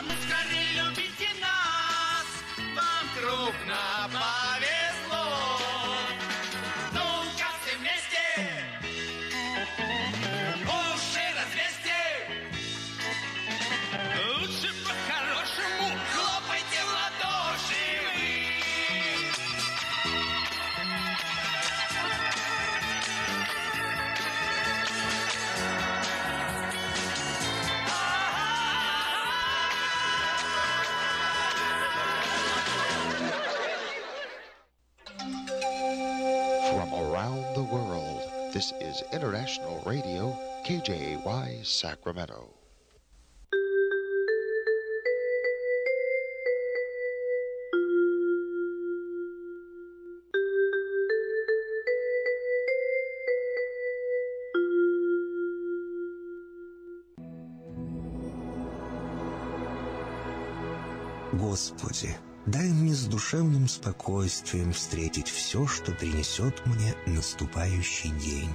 Ну скорее любите нас, вам крупно Radio, KJY Sacramento. Господи, дай мне с душевным спокойствием встретить все, что принесет мне наступающий день.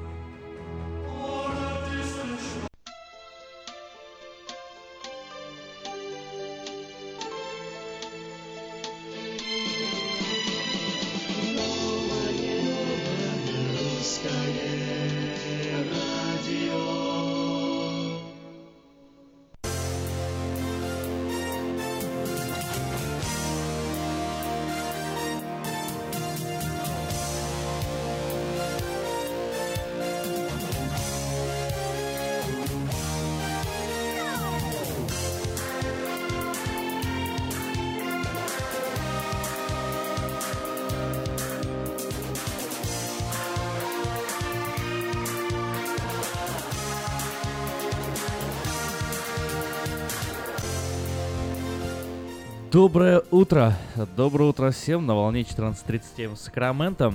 Доброе утро. Доброе утро всем на волне 14.37 с Сакраменто.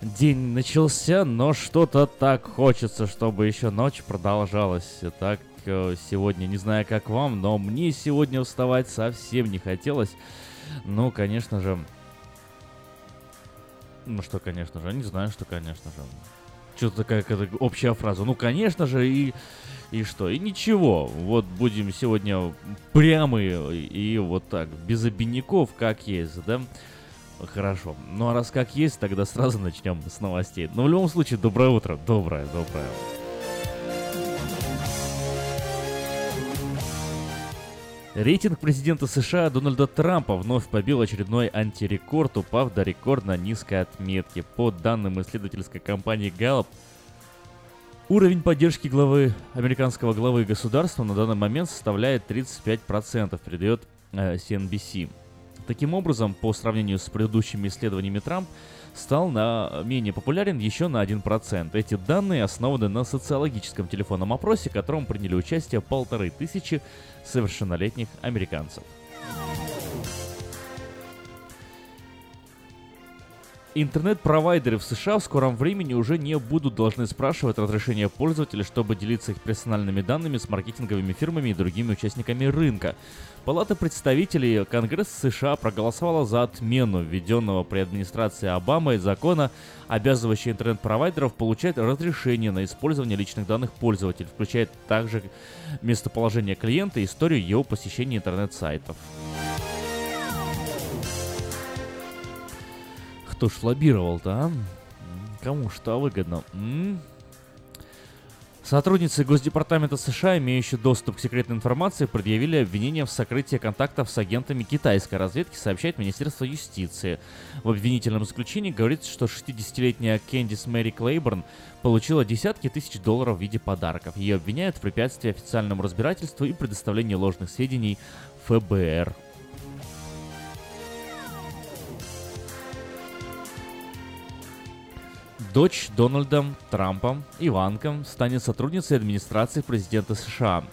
День начался, но что-то так хочется, чтобы еще ночь продолжалась. Так, э, сегодня, не знаю как вам, но мне сегодня вставать совсем не хотелось. Ну, конечно же... Ну что, конечно же, не знаю, что, конечно же. Что-то такая общая фраза. Ну, конечно же, и... И что? И ничего. Вот будем сегодня прямые и вот так, без обиняков, как есть, да? Хорошо. Ну а раз как есть, тогда сразу начнем с новостей. Но в любом случае, доброе утро. Доброе, доброе. Рейтинг президента США Дональда Трампа вновь побил очередной антирекорд, упав до рекордно низкой отметки. По данным исследовательской компании Gallup, уровень поддержки главы американского главы государства на данный момент составляет 35%, передает э, CNBC. Таким образом, по сравнению с предыдущими исследованиями Трамп стал на менее популярен еще на 1%. Эти данные основаны на социологическом телефонном опросе, в котором приняли участие полторы тысячи совершеннолетних американцев. Интернет-провайдеры в США в скором времени уже не будут должны спрашивать разрешение пользователя, чтобы делиться их персональными данными с маркетинговыми фирмами и другими участниками рынка. Палата представителей Конгресса США проголосовала за отмену введенного при администрации Обамы закона, обязывающего интернет-провайдеров получать разрешение на использование личных данных пользователей, включая также местоположение клиента и историю его посещения интернет-сайтов. Кто ж лоббировал-то, а? Кому что выгодно? М? Сотрудницы Госдепартамента США, имеющие доступ к секретной информации, предъявили обвинение в сокрытии контактов с агентами китайской разведки, сообщает Министерство юстиции. В обвинительном заключении говорится, что 60-летняя Кэндис Мэри Клейборн получила десятки тысяч долларов в виде подарков. Ее обвиняют в препятствии официальному разбирательству и предоставлении ложных сведений ФБР. Дочь Дональда Трампа, Иванка, станет сотрудницей администрации президента США.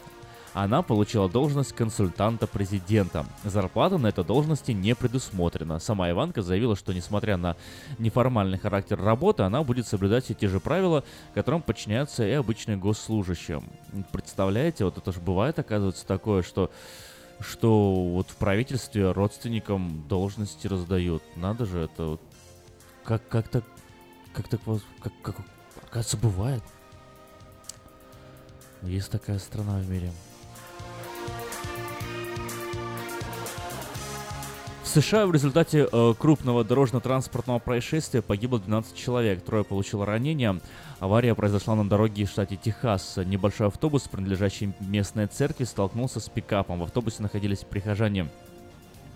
Она получила должность консультанта президента. Зарплата на этой должности не предусмотрена. Сама Иванка заявила, что несмотря на неформальный характер работы, она будет соблюдать все те же правила, которым подчиняются и обычные госслужащие. Представляете, вот это же бывает, оказывается, такое, что что вот в правительстве родственникам должности раздают. Надо же, это вот как как-то как так воз- как, как, оказывается, бывает. Есть такая страна в мире. В США в результате э, крупного дорожно-транспортного происшествия погибло 12 человек, трое получило ранения. Авария произошла на дороге в штате Техас. Небольшой автобус, принадлежащий местной церкви, столкнулся с пикапом. В автобусе находились прихожане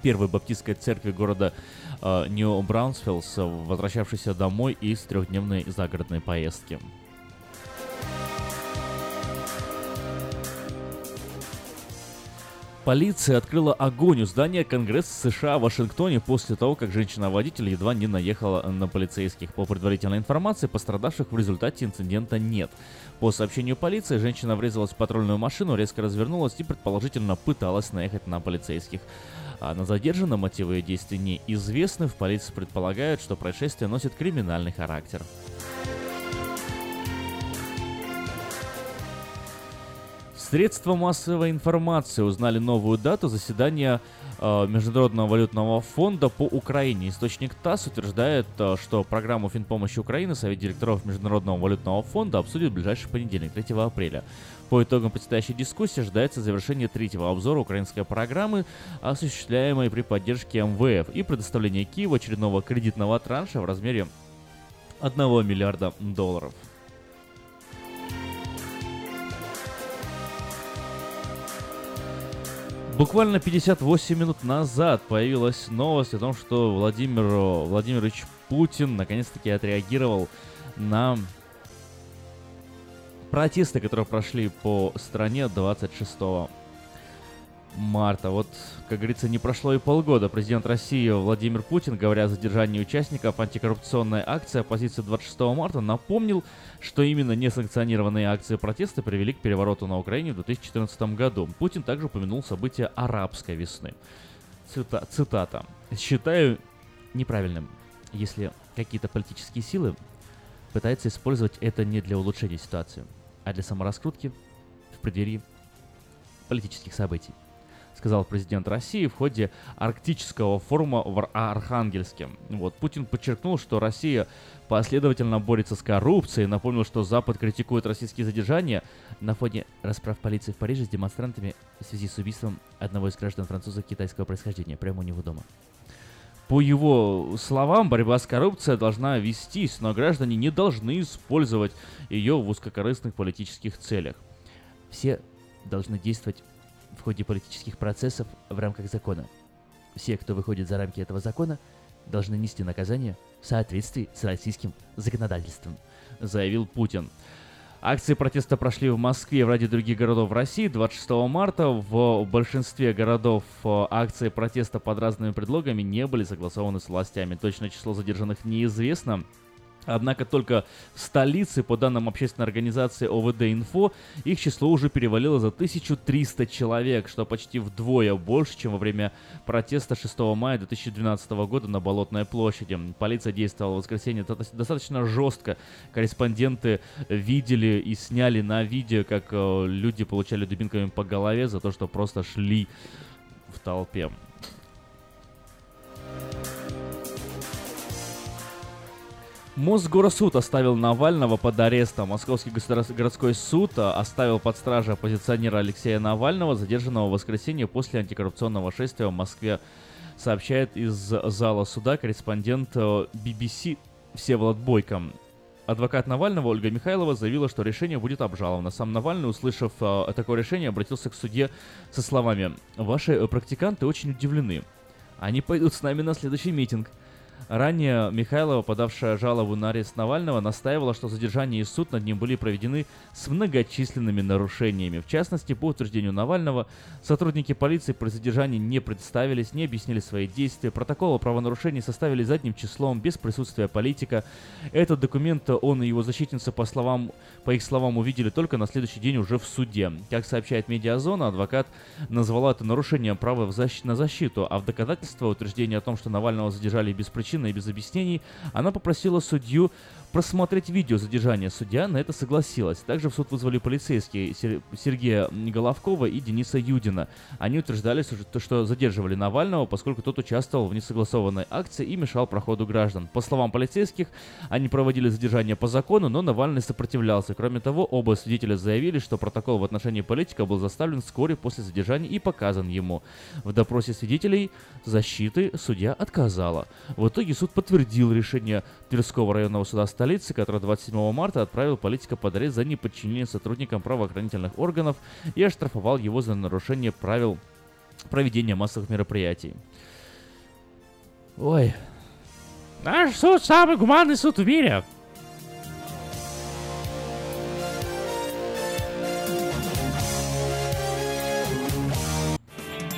первой баптистской церкви города э, Нью-Браунсфилдс, возвращавшийся домой из трехдневной загородной поездки. Полиция открыла огонь у здания Конгресса США в Вашингтоне после того, как женщина-водитель едва не наехала на полицейских. По предварительной информации, пострадавших в результате инцидента нет. По сообщению полиции, женщина врезалась в патрульную машину, резко развернулась и предположительно пыталась наехать на полицейских. А на задержанном мотивы ее действий неизвестны. В полиции предполагают, что происшествие носит криминальный характер. Средства массовой информации узнали новую дату заседания э, Международного валютного фонда по Украине. Источник ТАСС утверждает, э, что программу финпомощи Украины Совет директоров Международного валютного фонда обсудит в ближайший понедельник, 3 апреля. По итогам предстоящей дискуссии ожидается завершение третьего обзора украинской программы, осуществляемой при поддержке МВФ, и предоставление Киеву очередного кредитного транша в размере 1 миллиарда долларов. Буквально 58 минут назад появилась новость о том, что Владимир Владимирович Путин наконец-таки отреагировал на протесты, которые прошли по стране 26 марта. Вот, как говорится, не прошло и полгода. Президент России Владимир Путин, говоря о задержании участников антикоррупционной акции оппозиции 26 марта, напомнил, что именно несанкционированные акции протеста привели к перевороту на Украине в 2014 году. Путин также упомянул события арабской весны. Цита- цитата. «Считаю неправильным, если какие-то политические силы пытаются использовать это не для улучшения ситуации, а для самораскрутки в преддверии политических событий сказал президент России в ходе арктического форума в Архангельске. Вот, Путин подчеркнул, что Россия последовательно борется с коррупцией, напомнил, что Запад критикует российские задержания на фоне расправ полиции в Париже с демонстрантами в связи с убийством одного из граждан француза китайского происхождения прямо у него дома. По его словам, борьба с коррупцией должна вестись, но граждане не должны использовать ее в узкокорыстных политических целях. Все должны действовать в ходе политических процессов в рамках закона. Все, кто выходит за рамки этого закона, должны нести наказание в соответствии с российским законодательством, заявил Путин. Акции протеста прошли в Москве в ряде других городов России 26 марта. В большинстве городов э, акции протеста под разными предлогами не были согласованы с властями. Точное число задержанных неизвестно. Однако только в столице, по данным общественной организации ОВД Инфо, их число уже перевалило за 1300 человек, что почти вдвое больше, чем во время протеста 6 мая 2012 года на Болотной площади. Полиция действовала в воскресенье достаточно жестко. Корреспонденты видели и сняли на видео, как э, люди получали дубинками по голове за то, что просто шли в толпе. Мосгорсуд оставил Навального под арестом. Московский городской суд а, оставил под стражей оппозиционера Алексея Навального, задержанного в воскресенье после антикоррупционного шествия в Москве. Сообщает из зала суда корреспондент BBC э, Всеволод Бойко. Адвокат Навального Ольга Михайлова заявила, что решение будет обжаловано. Сам Навальный, услышав э, такое решение, обратился к суде со словами «Ваши э, практиканты очень удивлены. Они пойдут с нами на следующий митинг». Ранее Михайлова, подавшая жалобу на арест Навального, настаивала, что задержание и суд над ним были проведены с многочисленными нарушениями. В частности, по утверждению Навального, сотрудники полиции при задержании не представились, не объяснили свои действия, протокол о правонарушении составили задним числом, без присутствия политика. Этот документ он и его защитница, по, словам, по их словам, увидели только на следующий день уже в суде. Как сообщает Медиазона, адвокат назвала это нарушением права на защиту, а в доказательство утверждения о том, что Навального задержали без причины, причинно и без объяснений, она попросила судью просмотреть видео задержания. Судья на это согласилась. Также в суд вызвали полицейские Сергея Головкова и Дениса Юдина. Они утверждали, что задерживали Навального, поскольку тот участвовал в несогласованной акции и мешал проходу граждан. По словам полицейских, они проводили задержание по закону, но Навальный сопротивлялся. Кроме того, оба свидетеля заявили, что протокол в отношении политика был заставлен вскоре после задержания и показан ему. В допросе свидетелей защиты судья отказала. В итоге суд подтвердил решение Тверского районного суда столицы, который 27 марта отправил политика под арест за неподчинение сотрудникам правоохранительных органов и оштрафовал его за нарушение правил проведения массовых мероприятий. Ой. Наш суд самый гуманный суд в мире.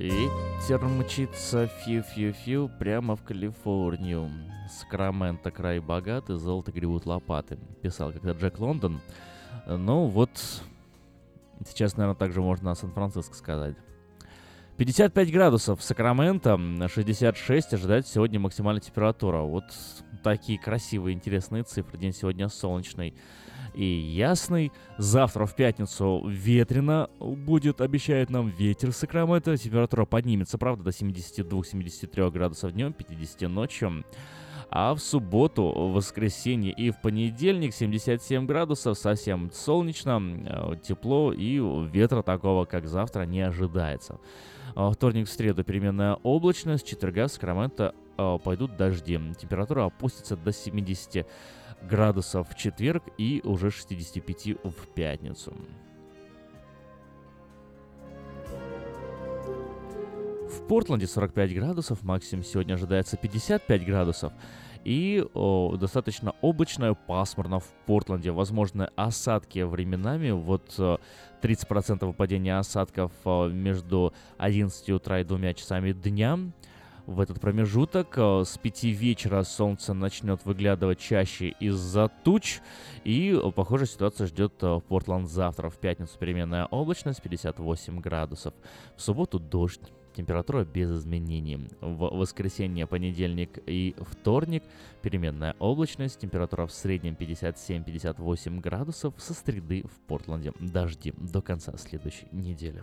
Ветер мчится фью-фью-фью прямо в Калифорнию. Сакраменто край богатый, золото гребут лопаты. Писал когда Джек Лондон. Ну вот, сейчас, наверное, также можно о Сан-Франциско сказать. 55 градусов в Сакраменто, 66 ожидает сегодня максимальная температура. Вот такие красивые, интересные цифры. День сегодня солнечный и ясный. Завтра в пятницу ветрено будет, обещает нам ветер Сакраменто. Температура поднимется, правда, до 72-73 градусов днем, 50 ночью. А в субботу, в воскресенье и в понедельник 77 градусов, совсем солнечно, э, тепло и ветра такого, как завтра, не ожидается. Вторник, в среду переменная облачность, четверга в Сакраменто э, пойдут дожди. Температура опустится до 70 градусов в четверг и уже 65 в пятницу. В Портленде 45 градусов, максимум сегодня ожидается 55 градусов. И о, достаточно облачно, пасмурно в Портленде. Возможны осадки временами. Вот 30% выпадения осадков между 11 утра и 2 часами дня в этот промежуток. Э, с 5 вечера солнце начнет выглядывать чаще из-за туч. И, э, похоже, ситуация ждет э, Портланд завтра. В пятницу переменная облачность 58 градусов. В субботу дождь. температура без изменений. В воскресенье, понедельник и вторник переменная облачность, температура в среднем 57-58 градусов, со среды в Портленде дожди до конца следующей недели.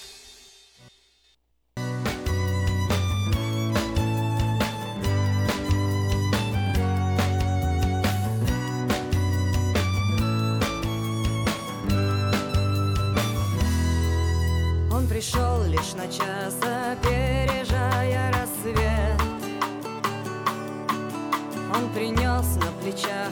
лишь на час, опережая рассвет. Он принес на плечах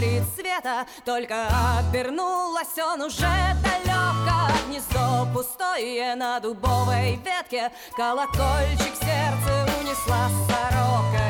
горит света, Только обернулась он уже далеко. Гнездо пустое на дубовой ветке, Колокольчик сердце унесла сорока.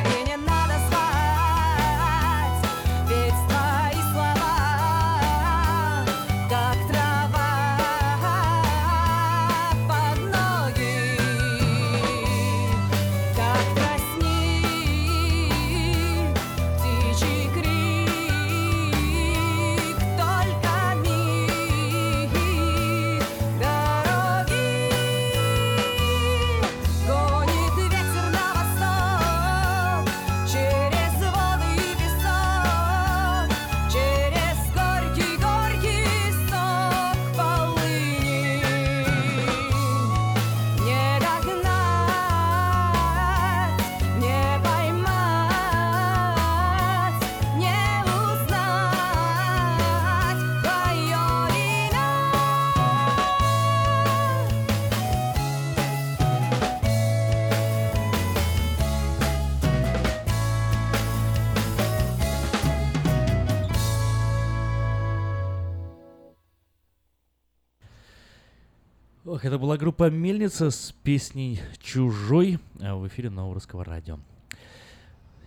Ох, это была группа Мельница с песней «Чужой» в эфире Нового Русского Радио.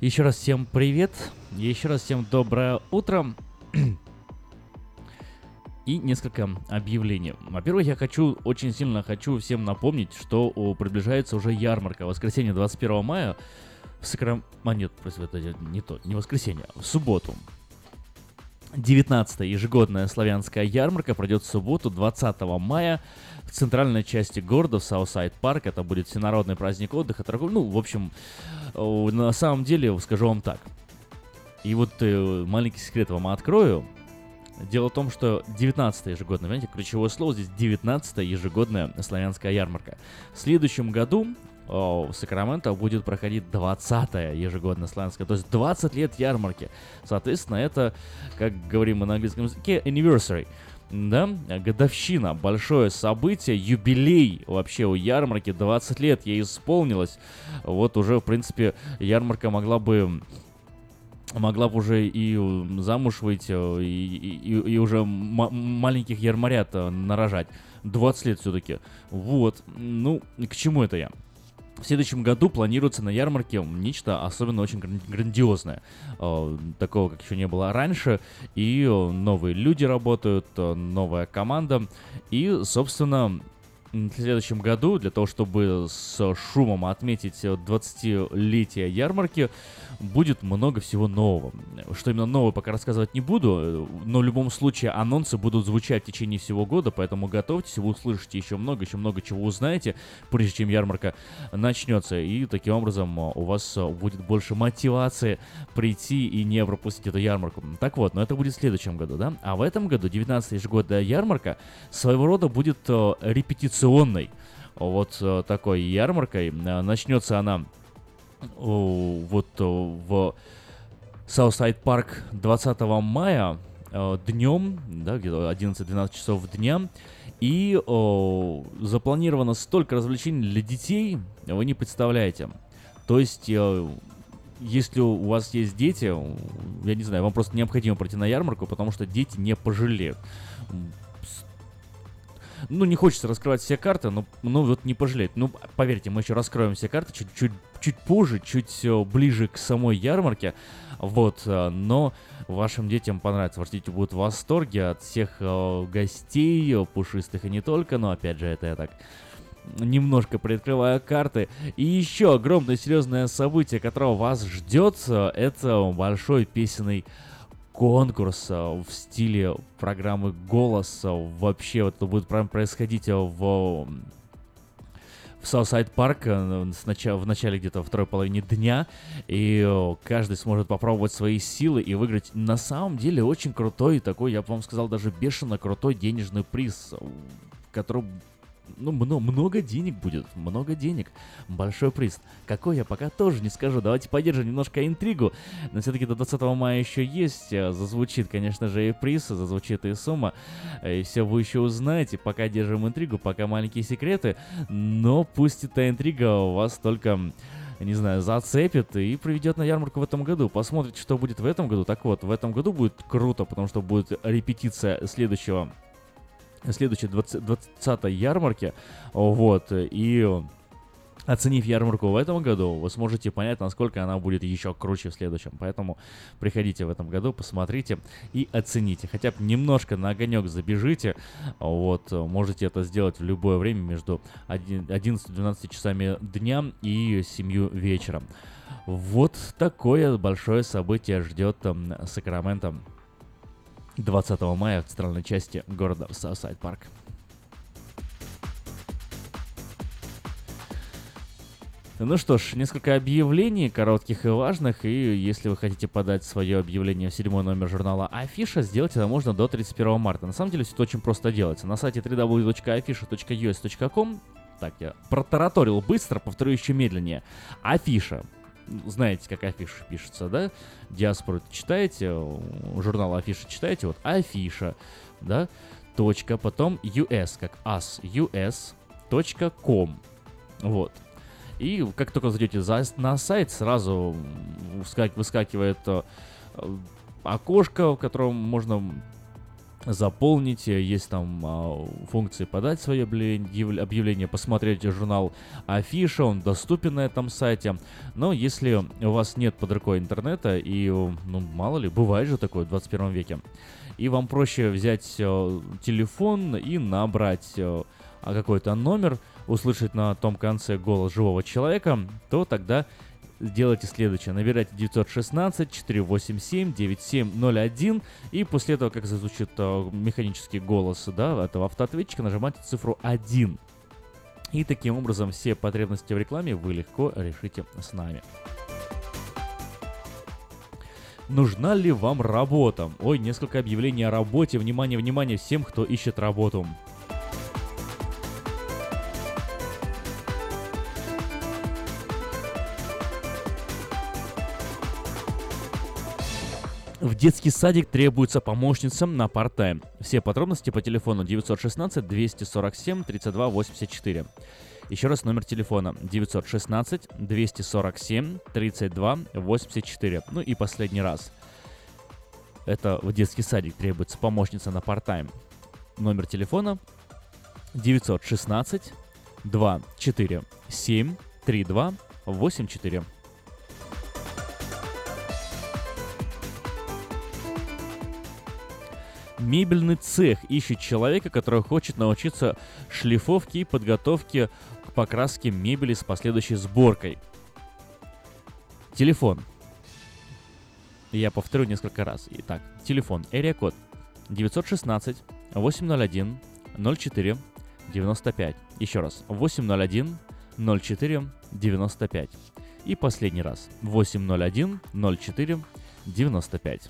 Еще раз всем привет, еще раз всем доброе утро. И несколько объявлений. Во-первых, я хочу, очень сильно хочу всем напомнить, что о, приближается уже ярмарка. Воскресенье 21 мая в Сакрам... А, нет, просто это не то, не воскресенье, в субботу. 19-я ежегодная славянская ярмарка пройдет в субботу 20 мая центральной части города, в Southside Park. Это будет всенародный праздник отдыха, торговли. Ну, в общем, на самом деле, скажу вам так. И вот э, маленький секрет вам открою. Дело в том, что 19-я ежегодная, понимаете, ключевое слово здесь 19-я ежегодная славянская ярмарка. В следующем году в Сакраменто будет проходить 20-я ежегодная славянская, то есть 20 лет ярмарки. Соответственно, это, как говорим мы на английском языке, anniversary. Да, годовщина, большое событие, юбилей вообще у ярмарки, 20 лет ей исполнилось. Вот уже, в принципе, ярмарка могла бы могла бы уже и э, замуж выйти, э, и, и- и уже маленьких ярмарят э, нарожать. 20 лет все-таки. Вот. Ну, к чему это я? В следующем году планируется на ярмарке нечто особенно очень гран- грандиозное. Э, Такого, как еще не было раньше. И э, новые люди работают, э, новая команда. И, собственно, в следующем году, для того, чтобы с шумом отметить э, 20-летие ярмарки, будет много всего нового. Что именно новое, пока рассказывать не буду, э, но в любом случае анонсы будут звучать в течение всего года, поэтому готовьтесь, вы услышите еще много, еще много чего узнаете, прежде чем ярмарка начнется, и таким образом э, у вас э, будет больше мотивации прийти и не пропустить эту ярмарку. Так вот, но это будет в следующем году, да? А в этом году 19-я ежегодная ярмарка своего рода будет репетиционной. Вот такой ярмаркой. Начнется она вот э, в Southside Park 20 мая днем, да, где-то 11-12 часов дня. И о, запланировано столько развлечений для детей, вы не представляете. То есть, э, если у вас есть дети, э, я не знаю, вам просто необходимо пройти на ярмарку, потому что дети не пожалеют. ну, не хочется раскрывать все карты, но, ну, вот не пожалеть. Ну, поверьте, мы еще раскроем все карты чуть, чуть, позже, чуть э, ближе к самой ярмарке. Вот, э, но вашим детям понравится. Ваши дети будут в восторге от всех э, гостей, пушистых и не только, но опять же, это я так немножко приоткрываю карты. И еще огромное серьезное событие, которого вас ждет, это большой песенный конкурс в стиле программы «Голос». Вообще вот это будет прям происходить в в Southside Park в начале где-то второй половине дня, и э, каждый сможет попробовать свои силы и выиграть. На самом деле очень крутой такой, я бы вам сказал, даже бешено крутой денежный приз, который ну, много, много денег будет, много денег. Большой приз. Какой я пока тоже не скажу. Давайте поддержим немножко интригу. Но все-таки до 20 мая еще есть. Э, зазвучит, конечно же, и приз, зазвучит и сумма. Э, и все вы еще узнаете. Пока держим интригу, пока маленькие секреты. Но пусть эта интрига у вас только не знаю, зацепит и приведет на ярмарку в этом году. Посмотрите, что будет в этом году. Так вот, в этом году будет круто, потому что будет репетиция следующего следующей 20, 20 ярмарке. Вот, и Оценив ярмарку в этом году, вы сможете понять, насколько она будет еще круче в следующем. Поэтому приходите в этом году, посмотрите и оцените. Хотя бы немножко на огонек забежите. Вот, можете это сделать в любое время между 11-12 часами дня и 7 вечера. Вот такое большое событие ждет там Сакраменто 20 мая в центральной части города Southside Park. Ну что ж, несколько объявлений, коротких и важных, и если вы хотите подать свое объявление в седьмой номер журнала Афиша, сделать это можно до 31 марта. На самом деле все это очень просто делается. На сайте www.afisha.us.com так, я протараторил быстро, повторю еще медленнее. Афиша знаете, как афиша пишется, да? Диаспору читаете, журнал афиша читаете, вот афиша, да? Точка, потом us, как as, us.com. Вот. И как только зайдете за, на сайт, сразу выскакивает э, окошко, в котором можно заполнить, есть там а, функции подать свое объявление, объявление, посмотреть журнал Афиша, он доступен на этом сайте. Но если у вас нет под рукой интернета и, ну, мало ли, бывает же такое в 21 веке, и вам проще взять э, телефон и набрать э, какой-то номер, услышать на том конце голос живого человека, то тогда делайте следующее. Набирайте 916-487-9701 и после этого, как зазвучит э, механический голос да, этого автоответчика, нажимайте цифру 1. И таким образом все потребности в рекламе вы легко решите с нами. Нужна ли вам работа? Ой, несколько объявлений о работе. Внимание, внимание всем, кто ищет работу. В детский садик требуется помощница на парт-тайм. Все подробности по телефону 916 247 32 84. Еще раз номер телефона 916 247 32 84. Ну и последний раз. Это в детский садик требуется помощница на парт-тайм. Номер телефона 916 247 32 84. Мебельный цех ищет человека, который хочет научиться шлифовке и подготовке к покраске мебели с последующей сборкой. Телефон. Я повторю несколько раз. Итак, телефон. Area код 916 801 04 95. Еще раз. 801 04 95. И последний раз. 801 04 95.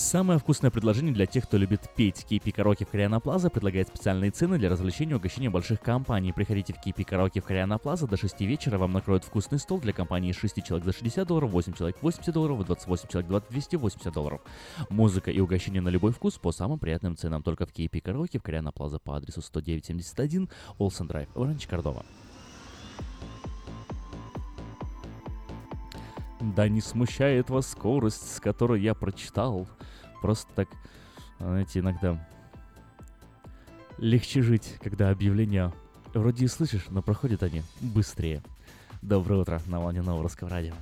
Самое вкусное предложение для тех, кто любит петь. Кипи Караоке в Кориана Плаза предлагает специальные цены для развлечения и угощения больших компаний. Приходите в Кипи Караоке в Кориана Плаза до 6 вечера. Вам накроют вкусный стол для компании из 6 человек за 60 долларов, 8 человек 80 долларов, 28 человек 20, 280 долларов. Музыка и угощение на любой вкус по самым приятным ценам. Только в Кипи Караоке в Кориана Плаза по адресу 10971 Олсен Драйв, Оранж, Кордова. Да не смущает вас скорость, с которой я прочитал. Просто так, знаете, иногда легче жить, когда объявления вроде и слышишь, но проходят они быстрее. Доброе утро на волне нового русского радио.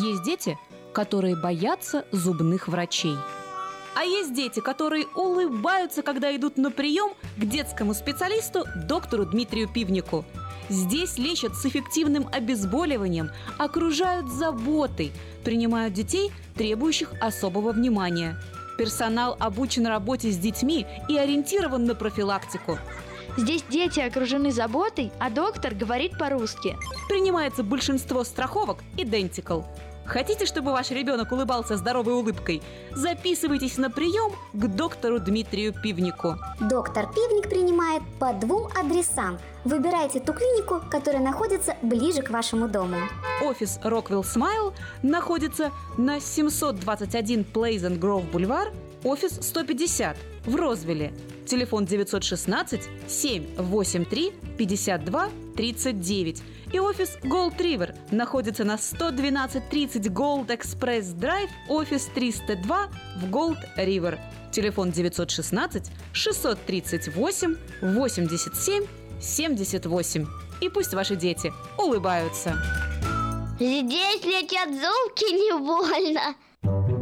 Есть дети, которые боятся зубных врачей. А есть дети, которые улыбаются, когда идут на прием к детскому специалисту доктору Дмитрию Пивнику. Здесь лечат с эффективным обезболиванием, окружают заботой, принимают детей, требующих особого внимания. Персонал обучен работе с детьми и ориентирован на профилактику. Здесь дети окружены заботой, а доктор говорит по-русски. Принимается большинство страховок Identical. Хотите, чтобы ваш ребенок улыбался здоровой улыбкой? Записывайтесь на прием к доктору Дмитрию Пивнику. Доктор Пивник принимает по двум адресам. Выбирайте ту клинику, которая находится ближе к вашему дому. Офис Rockwell Smile находится на 721 Pleasant Grove Бульвар, офис 150 в Розвилле. Телефон 916 783 52 39. И офис Gold River находится на 11230 Gold Express Drive, офис 302 в Gold River. Телефон 916 638 87 78. И пусть ваши дети улыбаются. Здесь летят зубки не больно.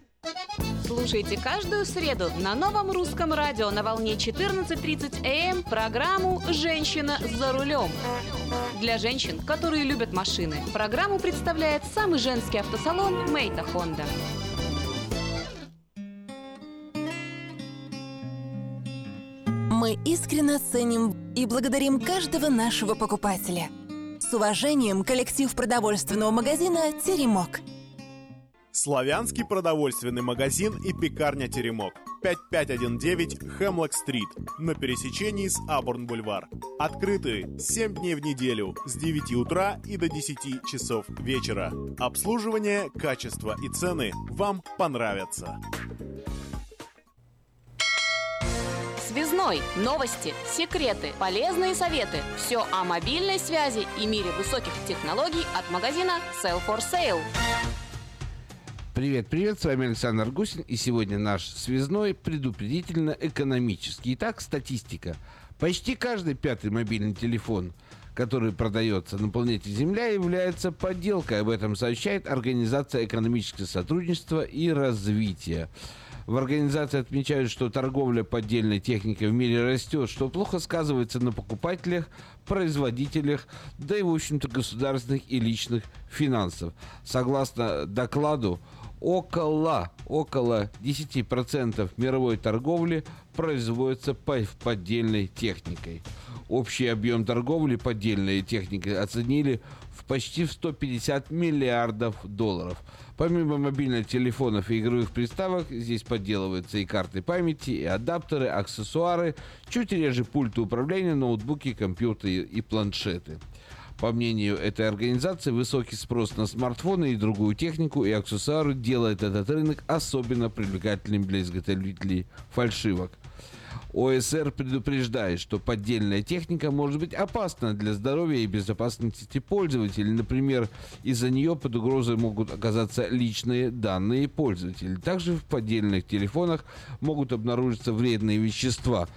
Слушайте каждую среду на новом русском радио на волне 14.30 АМ программу «Женщина за рулем». Для женщин, которые любят машины, программу представляет самый женский автосалон «Мейта Хонда». Мы искренне ценим и благодарим каждого нашего покупателя. С уважением, коллектив продовольственного магазина «Теремок». Славянский продовольственный магазин и пекарня «Теремок». 5519 Хемлок-стрит на пересечении с Абурн-бульвар. Открыты 7 дней в неделю с 9 утра и до 10 часов вечера. Обслуживание, качество и цены вам понравятся. Связной. Новости, секреты, полезные советы. Все о мобильной связи и мире высоких технологий от магазина Sell for Sale. Привет, привет, с вами Александр Гусин, и сегодня наш связной предупредительно-экономический. Итак, статистика. Почти каждый пятый мобильный телефон, который продается на планете Земля, является подделкой. Об этом сообщает Организация экономического сотрудничества и развития. В организации отмечают, что торговля поддельной техникой в мире растет, что плохо сказывается на покупателях, производителях, да и, в общем-то, государственных и личных финансов. Согласно докладу около, около 10% мировой торговли производится по- поддельной техникой. Общий объем торговли поддельной техникой оценили в почти в 150 миллиардов долларов. Помимо мобильных телефонов и игровых приставок, здесь подделываются и карты памяти, и адаптеры, аксессуары, чуть реже пульты управления, ноутбуки, компьютеры и планшеты. По мнению этой организации, высокий спрос на смартфоны и другую технику и аксессуары делает этот рынок особенно привлекательным для изготовителей фальшивок. ОСР предупреждает, что поддельная техника может быть опасна для здоровья и безопасности пользователей. Например, из-за нее под угрозой могут оказаться личные данные пользователей. Также в поддельных телефонах могут обнаружиться вредные вещества,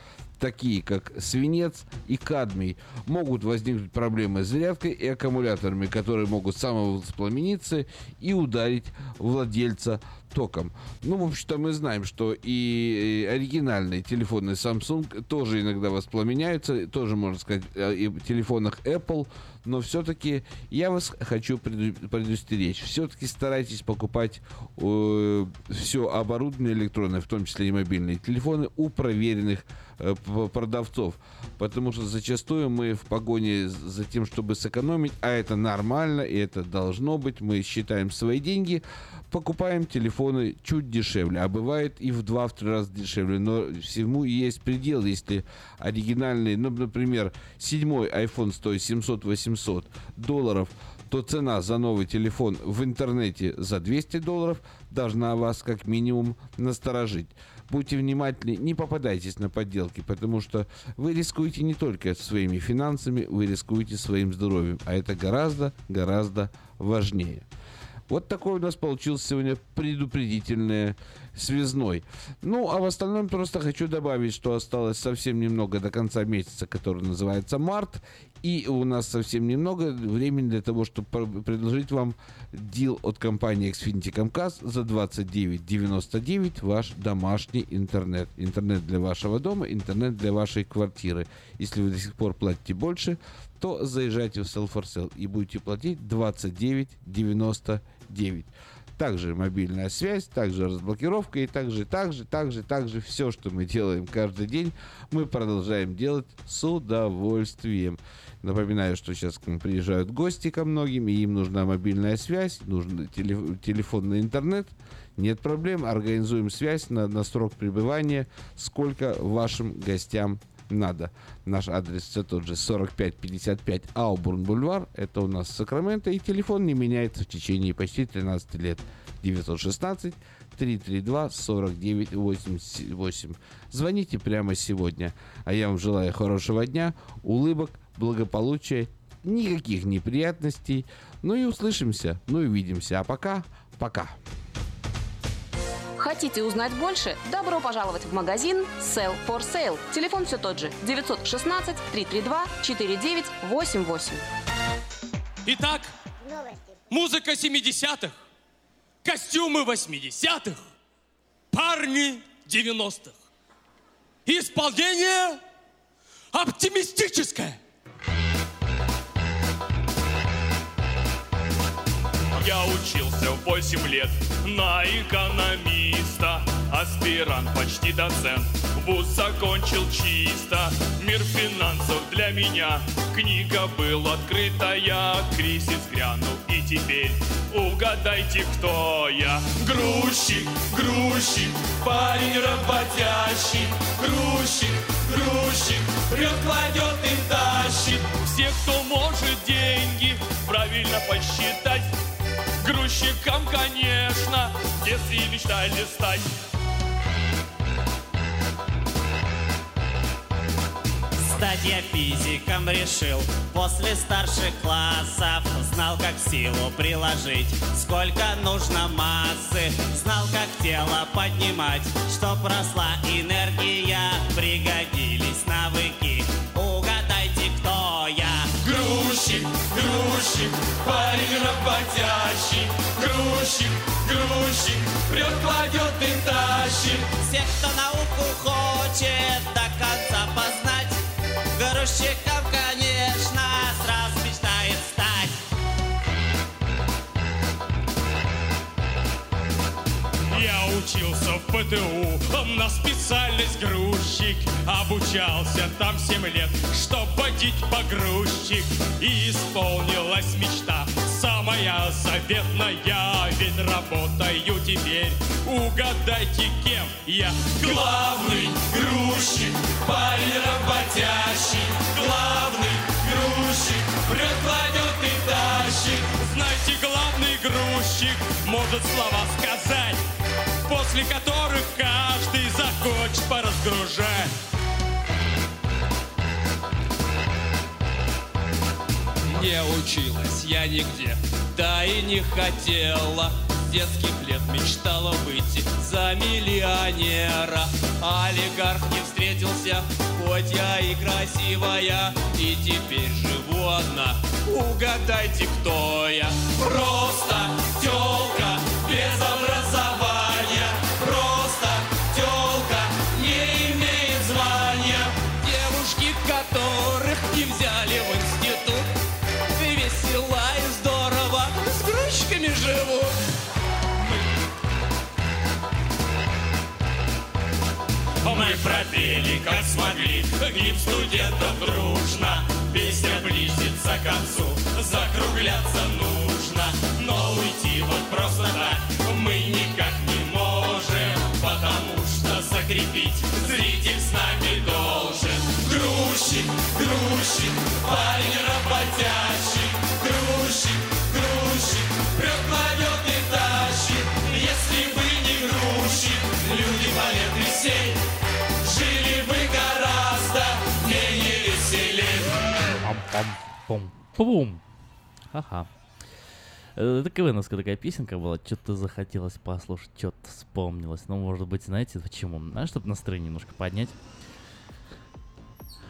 такие как свинец и кадмий. Могут возникнуть проблемы с зарядкой и аккумуляторами, которые могут самовоспламениться и ударить владельца током. Ну, в общем-то, мы знаем, что и оригинальные телефоны Samsung тоже иногда воспламеняются, тоже, можно сказать, и в телефонах Apple, но все-таки я вас хочу предостеречь. Все-таки старайтесь покупать э, все оборудование электронное, в том числе и мобильные телефоны, у проверенных э, продавцов. Потому что зачастую мы в погоне за тем, чтобы сэкономить, а это нормально, и это должно быть, мы считаем свои деньги, покупаем телефоны чуть дешевле, а бывает и в 2-3 раза дешевле, но всему есть предел, если оригинальный, ну, например, седьмой iPhone стоит 700-800 долларов, то цена за новый телефон в интернете за 200 долларов должна вас как минимум насторожить. Будьте внимательны, не попадайтесь на подделки, потому что вы рискуете не только своими финансами, вы рискуете своим здоровьем, а это гораздо-гораздо важнее. Вот такой у нас получился сегодня предупредительное связной. Ну, а в остальном просто хочу добавить, что осталось совсем немного до конца месяца, который называется март. И у нас совсем немного времени для того, чтобы пр- предложить вам дил от компании Xfinity Comcast за 29.99 ваш домашний интернет. Интернет для вашего дома, интернет для вашей квартиры. Если вы до сих пор платите больше, то заезжайте в Sell for Sale и будете платить 29.99. Также мобильная связь, также разблокировка и также, также, также, также все, что мы делаем каждый день, мы продолжаем делать с удовольствием. Напоминаю, что сейчас к нам приезжают гости ко многим, и им нужна мобильная связь, нужен теле- телефонный интернет. Нет проблем, организуем связь на, на срок пребывания, сколько вашим гостям надо. Наш адрес все тот же 4555 Аубурн Бульвар. Это у нас Сакраменто. И телефон не меняется в течение почти 13 лет. 916 332 4988. Звоните прямо сегодня. А я вам желаю хорошего дня, улыбок, благополучия, никаких неприятностей. Ну и услышимся, ну и увидимся. А пока, пока. Хотите узнать больше? Добро пожаловать в магазин Sell for Sale. Телефон все тот же 916 332 4988. Итак, музыка 70-х, костюмы 80-х, парни 90-х. Исполнение оптимистическое. Я учился в 8 лет на экономиста. Аспирант, почти доцент, вуз закончил чисто. Мир финансов для меня, книга была открытая Кризис грянул. И теперь угадайте, кто я. Грузчик, грузчик, парень работящий. Грузчик, грузчик, прет, кладет и тащит. Все, кто может деньги правильно посчитать Грузчиком, конечно, в детстве мечтали стать. Стать я физиком решил После старших классов. Знал, как силу приложить Сколько нужно массы. Знал, как тело поднимать Чтоб росла энергия. Пригодились навыки. Угадайте, кто я Грузчик, грузчик, парень работящий. Грузчик, грузчик, прет, кладет и тащит. Все, кто науку хочет До конца познать Грузчиком, конечно ПТУ на специальность грузчик. Обучался там 7 лет, чтоб водить погрузчик. И исполнилась мечта, самая заветная, ведь работаю теперь. Угадайте, кем я? Главный грузчик, парень работящий, главный грузчик, прет, кладет и тащит. Знаете, главный грузчик может слова сказать, после которых каждый захочет поразгружать. Не училась я нигде, да и не хотела. С детских лет мечтала выйти за миллионера. Олигарх не встретился, хоть я и красивая, и теперь живу одна. Угадайте, кто я? Просто тёлка без образования. Пропели, как смогли, гимн студентов дружно. Песня близится к концу, закругляться нужно. Но уйти вот просто так мы никак не можем, потому что закрепить зритель с нами должен. Грузчик, грузчик, парень работящий, Пам-пам-пум. Пум. Ха-ха. Это КВНовская такая песенка была, что-то захотелось послушать, что-то вспомнилось. Ну, может быть, знаете почему? А чтобы настроение немножко поднять.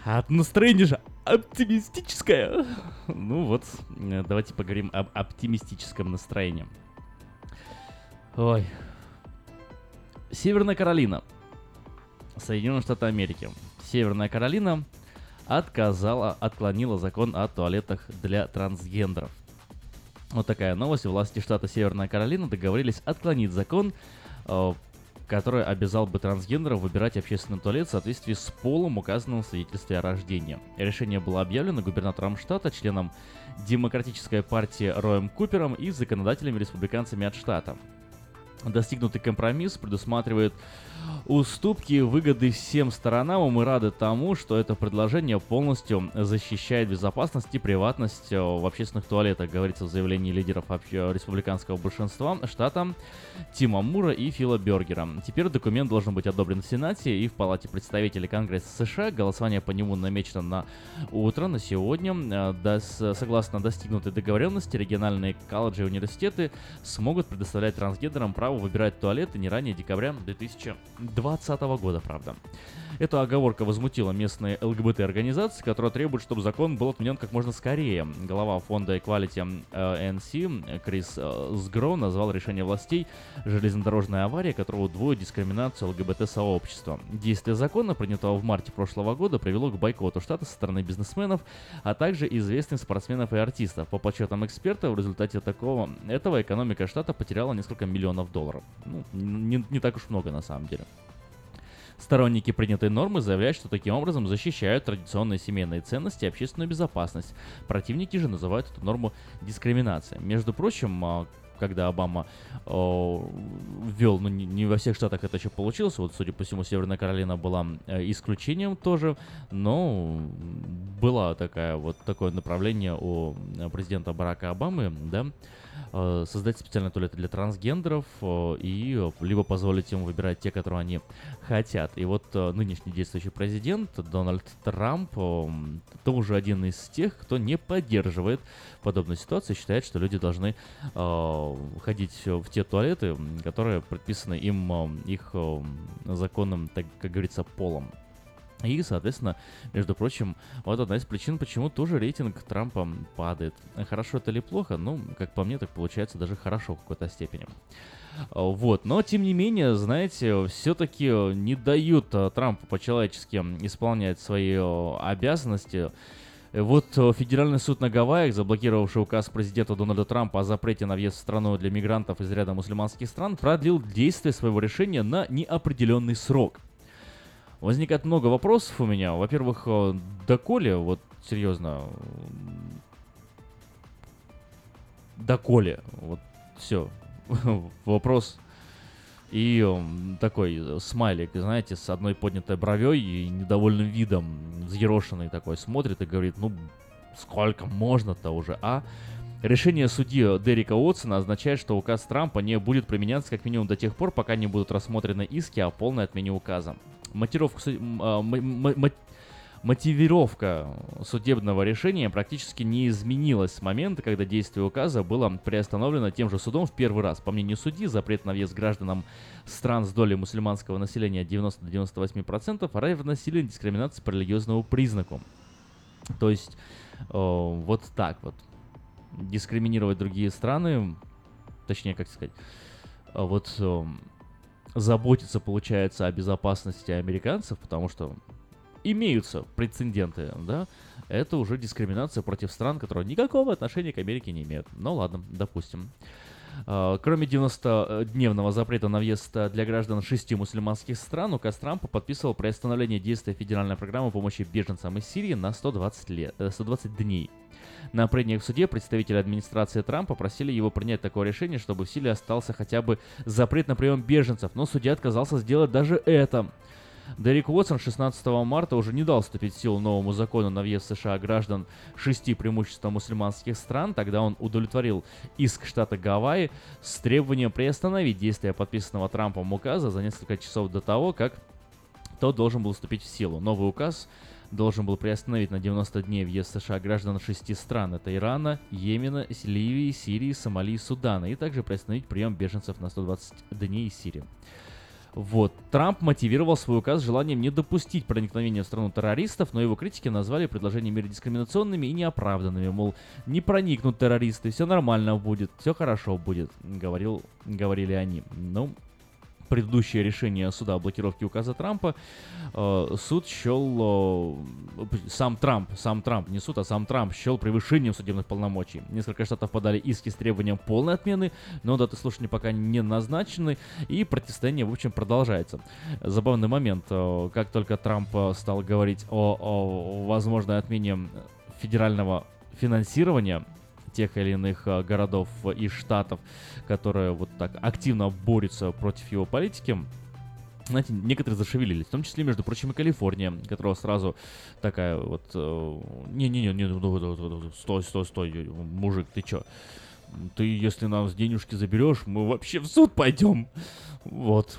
А настроение же оптимистическое. Ну вот, э, давайте поговорим об оптимистическом настроении. Ой. Северная Каролина. Соединенные Штаты Америки. Северная Каролина отказала, отклонила закон о туалетах для трансгендеров. Вот такая новость. Власти штата Северная Каролина договорились отклонить закон, э, который обязал бы трансгендеров выбирать общественный туалет в соответствии с полом, указанным в свидетельстве о рождении. Решение было объявлено губернатором штата, членом Демократической партии Роем Купером и законодателями-республиканцами от штата. Достигнутый компромисс предусматривает уступки и выгоды всем сторонам, и мы рады тому, что это предложение полностью защищает безопасность и приватность э, в общественных туалетах, говорится в заявлении лидеров республиканского большинства штата Тима Мура и Фила Бергера. Теперь документ должен быть одобрен в Сенате и в Палате представителей Конгресса США. Голосование по нему намечено на утро, на сегодня. Э, согласно достигнутой договоренности, региональные колледжи и университеты смогут предоставлять трансгендерам право выбирать туалеты не ранее декабря 2020 года, правда. Эта оговорка возмутила местные ЛГБТ-организации, которые требуют, чтобы закон был отменен как можно скорее. Глава фонда Equality э, NC Крис э, Сгро назвал решение властей железнодорожной аварии, которая удвоит дискриминацию ЛГБТ-сообщества. Действие закона, принятого в марте прошлого года, привело к бойкоту штата со стороны бизнесменов, а также известных спортсменов и артистов. По подсчетам экспертов, в результате такого этого экономика штата потеряла несколько миллионов долларов. Ну, не, не так уж много на самом деле. Сторонники принятой нормы заявляют, что таким образом защищают традиционные семейные ценности и общественную безопасность. Противники же называют эту норму дискриминацией. Между прочим, а, когда Обама о, ввел, ну не, не во всех штатах это еще получилось, вот судя по всему Северная Каролина была э, исключением тоже, но была такая вот такое направление у э, президента Барака Обамы, да, создать специальные туалеты для трансгендеров э, и э, либо позволить им выбирать те, которые они хотят. И вот э, нынешний действующий президент Дональд Трамп э, тоже один из тех, кто не поддерживает подобную ситуацию, считает, что люди должны э, ходить в те туалеты, которые предписаны им э, их э, законным, так как говорится, полом. И, соответственно, между прочим, вот одна из причин, почему тоже рейтинг Трампа падает. Хорошо это или плохо? Ну, как по мне, так получается даже хорошо в какой-то степени. Вот, но тем не менее, знаете, все-таки не дают а, Трампу по-человечески исполнять свои а, обязанности. Вот э, Федеральный суд на Гавайях, заблокировавший указ президента Дональда Трампа о запрете на въезд в страну для мигрантов из ряда мусульманских стран, продлил действие своего решения на неопределенный срок. Возникает много вопросов у меня. Во-первых, э, доколе, вот серьезно, доколе, вот все, вопрос. И такой э, смайлик, знаете, с одной поднятой бровей и недовольным видом, взъерошенный такой, смотрит и говорит, ну, сколько можно-то уже, а? Решение судьи Дерека Уотсона означает, что указ Трампа не будет применяться как минимум до тех пор, пока не будут рассмотрены иски о полной отмене указа. Мотивировка, су- м, а, мотивировка судебного решения практически не изменилась с момента, когда действие указа было приостановлено тем же судом в первый раз. По мнению судьи, запрет на въезд гражданам стран с долей мусульманского населения от 90 до 98% равносилен дискриминации по религиозному признаку. То есть э, вот так вот дискриминировать другие страны, точнее, как сказать, э, вот эм, заботиться, получается, о безопасности американцев, потому что имеются прецеденты, да, это уже дискриминация против стран, которые никакого отношения к Америке не имеют. Ну ладно, допустим. А, Кроме 90-дневного запрета на въезд для граждан шести мусульманских стран, указ Трампа подписывал приостановление действия федеральной программы помощи беженцам из Сирии на 120, лет, э, 120 дней. На прениях в суде представители администрации Трампа просили его принять такое решение, чтобы в силе остался хотя бы запрет на прием беженцев, но судья отказался сделать даже это. Дерек Уотсон 16 марта уже не дал вступить в силу новому закону на въезд в США граждан шести преимущественно мусульманских стран. Тогда он удовлетворил иск штата Гавайи с требованием приостановить действие подписанного Трампом указа за несколько часов до того, как тот должен был вступить в силу. Новый указ должен был приостановить на 90 дней въезд США граждан шести стран. Это Ирана, Йемена, Ливии, Сирии, Сомали и Судана. И также приостановить прием беженцев на 120 дней из Сирии. Вот. Трамп мотивировал свой указ желанием не допустить проникновения в страну террористов, но его критики назвали предложения меры дискриминационными и неоправданными. Мол, не проникнут террористы, все нормально будет, все хорошо будет, говорил, говорили они. Ну, предыдущее решение суда о блокировке указа Трампа э, суд счел э, сам Трамп, сам Трамп, не суд, а сам Трамп счел превышением судебных полномочий. Несколько штатов подали иски с требованием полной отмены, но даты слушания пока не назначены, и противостояние, в общем, продолжается. Забавный момент, э, как только Трамп стал говорить о, о возможной отмене федерального финансирования тех или иных э, городов и штатов, которые вот так активно борются против его политики, знаете, некоторые зашевелились, в том числе, между прочим, и Калифорния, которая сразу такая вот... э, Не-не-не, не, ну, ну, ну, стой, стой, стой, мужик, ты чё? Ты, если нам с денежки заберешь, мы вообще в суд пойдем. Вот.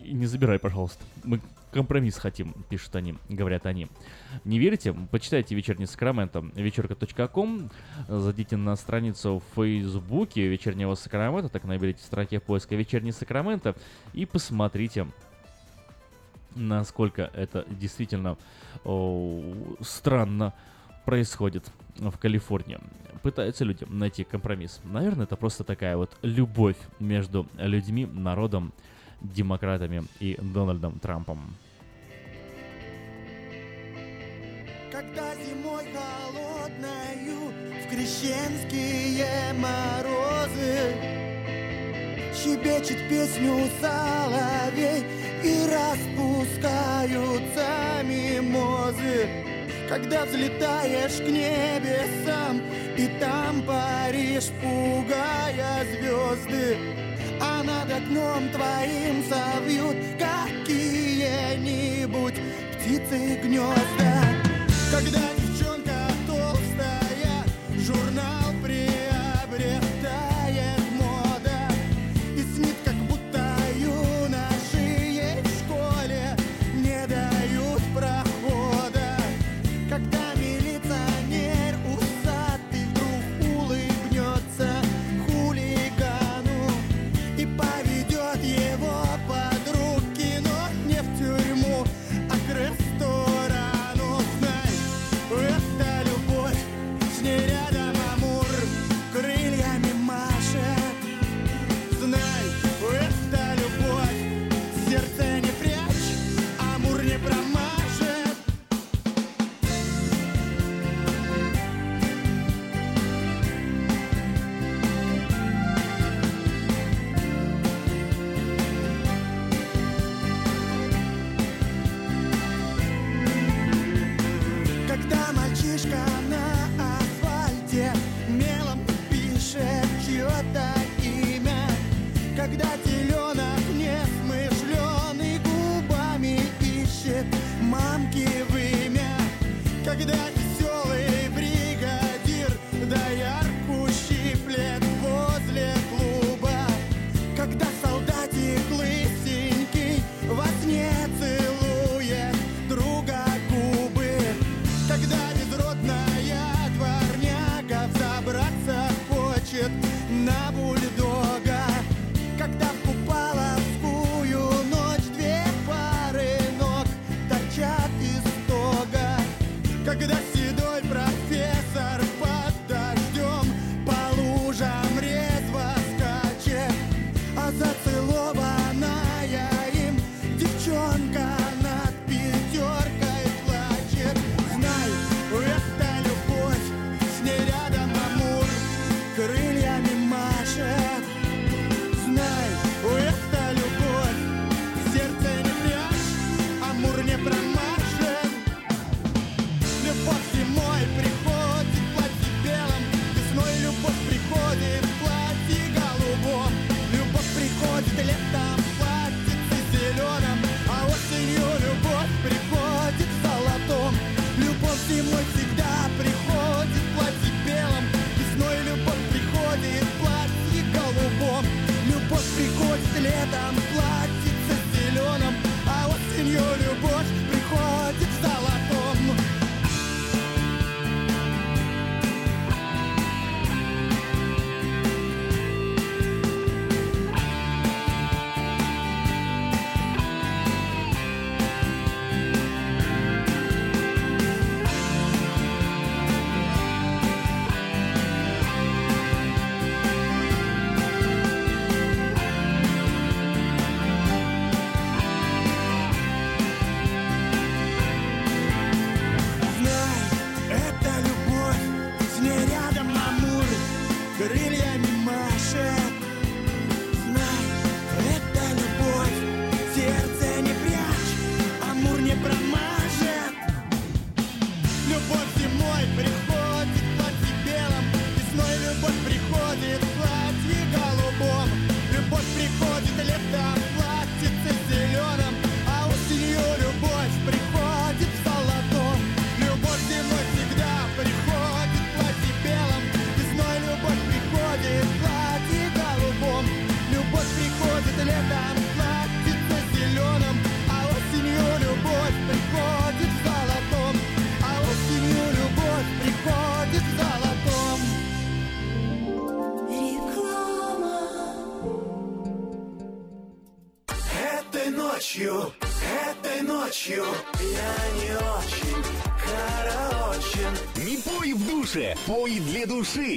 И не забирай, пожалуйста. Мы компромисс хотим, пишут они, говорят они. Не верите? Почитайте вечерний Сакраменто, вечерка.ком, зайдите на страницу в Фейсбуке вечернего Сакрамента, так наберите в строке поиска вечерний Сакраменто и посмотрите, насколько это действительно о, странно происходит в Калифорнии. Пытаются люди найти компромисс. Наверное, это просто такая вот любовь между людьми, народом, демократами и Дональдом Трампом. Когда зимой холодною в крещенские морозы Щебечет песню соловей и распускаются мимозы. Когда взлетаешь к небесам и там паришь, пугая звезды А над окном твоим совьют какие-нибудь птицы гнезда когда девчонка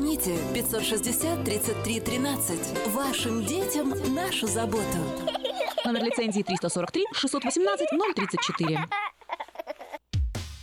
Звоните 560 33 13. Вашим детям нашу заботу. Номер лицензии 343 618 034.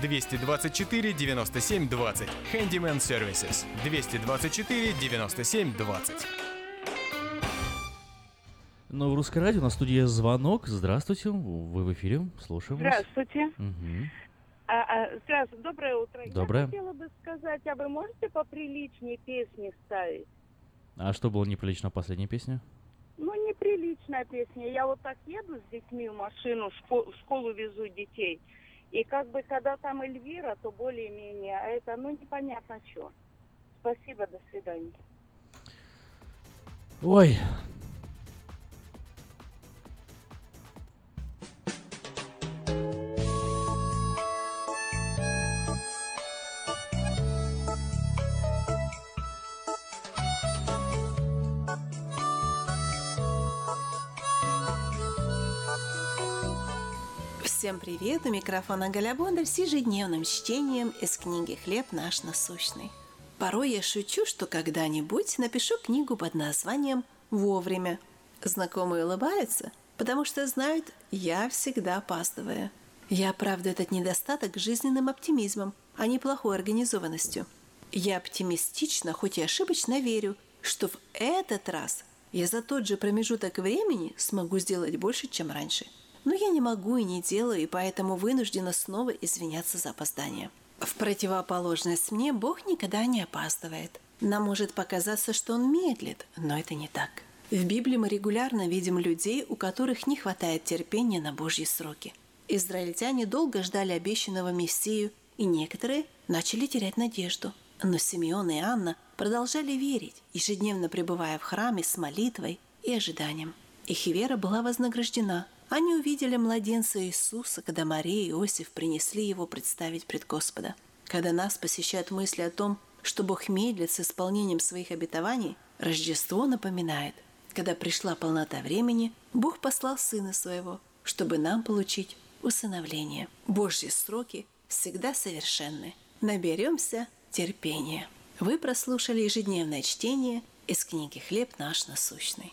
224 97 20. Handyman Services. 224 97 20. Ну, в русской радио на студии звонок. Здравствуйте, вы в эфире, слушаем вас. Здравствуйте. Мгм. А, а, здравствуйте, доброе утро. Доброе. Я хотела бы сказать, а вы можете поприличнее песни ставить? А что было неприлично в последней песне? Ну, неприличная песня. Я вот так еду с детьми в машину, в школу везу детей. И как бы, когда там Эльвира, то более-менее, а это, ну, непонятно что. Спасибо, до свидания. Ой. Всем привет! У микрофона Галя с ежедневным чтением из книги «Хлеб наш насущный». Порой я шучу, что когда-нибудь напишу книгу под названием «Вовремя». Знакомые улыбаются, потому что знают, я всегда опаздываю. Я оправдываю этот недостаток жизненным оптимизмом, а не плохой организованностью. Я оптимистично, хоть и ошибочно верю, что в этот раз я за тот же промежуток времени смогу сделать больше, чем раньше. Но я не могу и не делаю, и поэтому вынуждена снова извиняться за опоздание. В противоположность мне Бог никогда не опаздывает. Нам может показаться, что Он медлит, но это не так. В Библии мы регулярно видим людей, у которых не хватает терпения на Божьи сроки. Израильтяне долго ждали обещанного Мессию, и некоторые начали терять надежду. Но Симеон и Анна продолжали верить, ежедневно пребывая в храме с молитвой и ожиданием. Их вера была вознаграждена. Они увидели младенца Иисуса, когда Мария и Иосиф принесли его представить пред Господа. Когда нас посещают мысли о том, что Бог медлит с исполнением своих обетований, Рождество напоминает, когда пришла полнота времени, Бог послал Сына Своего, чтобы нам получить усыновление. Божьи сроки всегда совершенны. Наберемся терпения. Вы прослушали ежедневное чтение из книги «Хлеб наш насущный».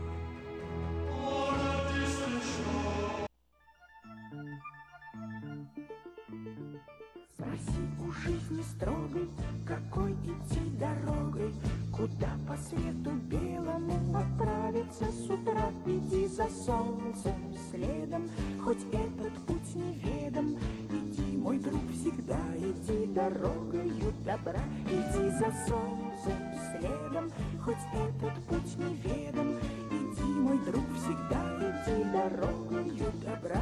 Спроси у жизни строгой, какой идти дорогой, Куда по свету белому отправиться с утра. Иди за солнцем следом, хоть этот путь неведом. Иди, мой друг, всегда иди дорогою добра. Иди за солнцем следом, хоть этот путь неведом. Иди, мой друг, всегда иди дорогою добра.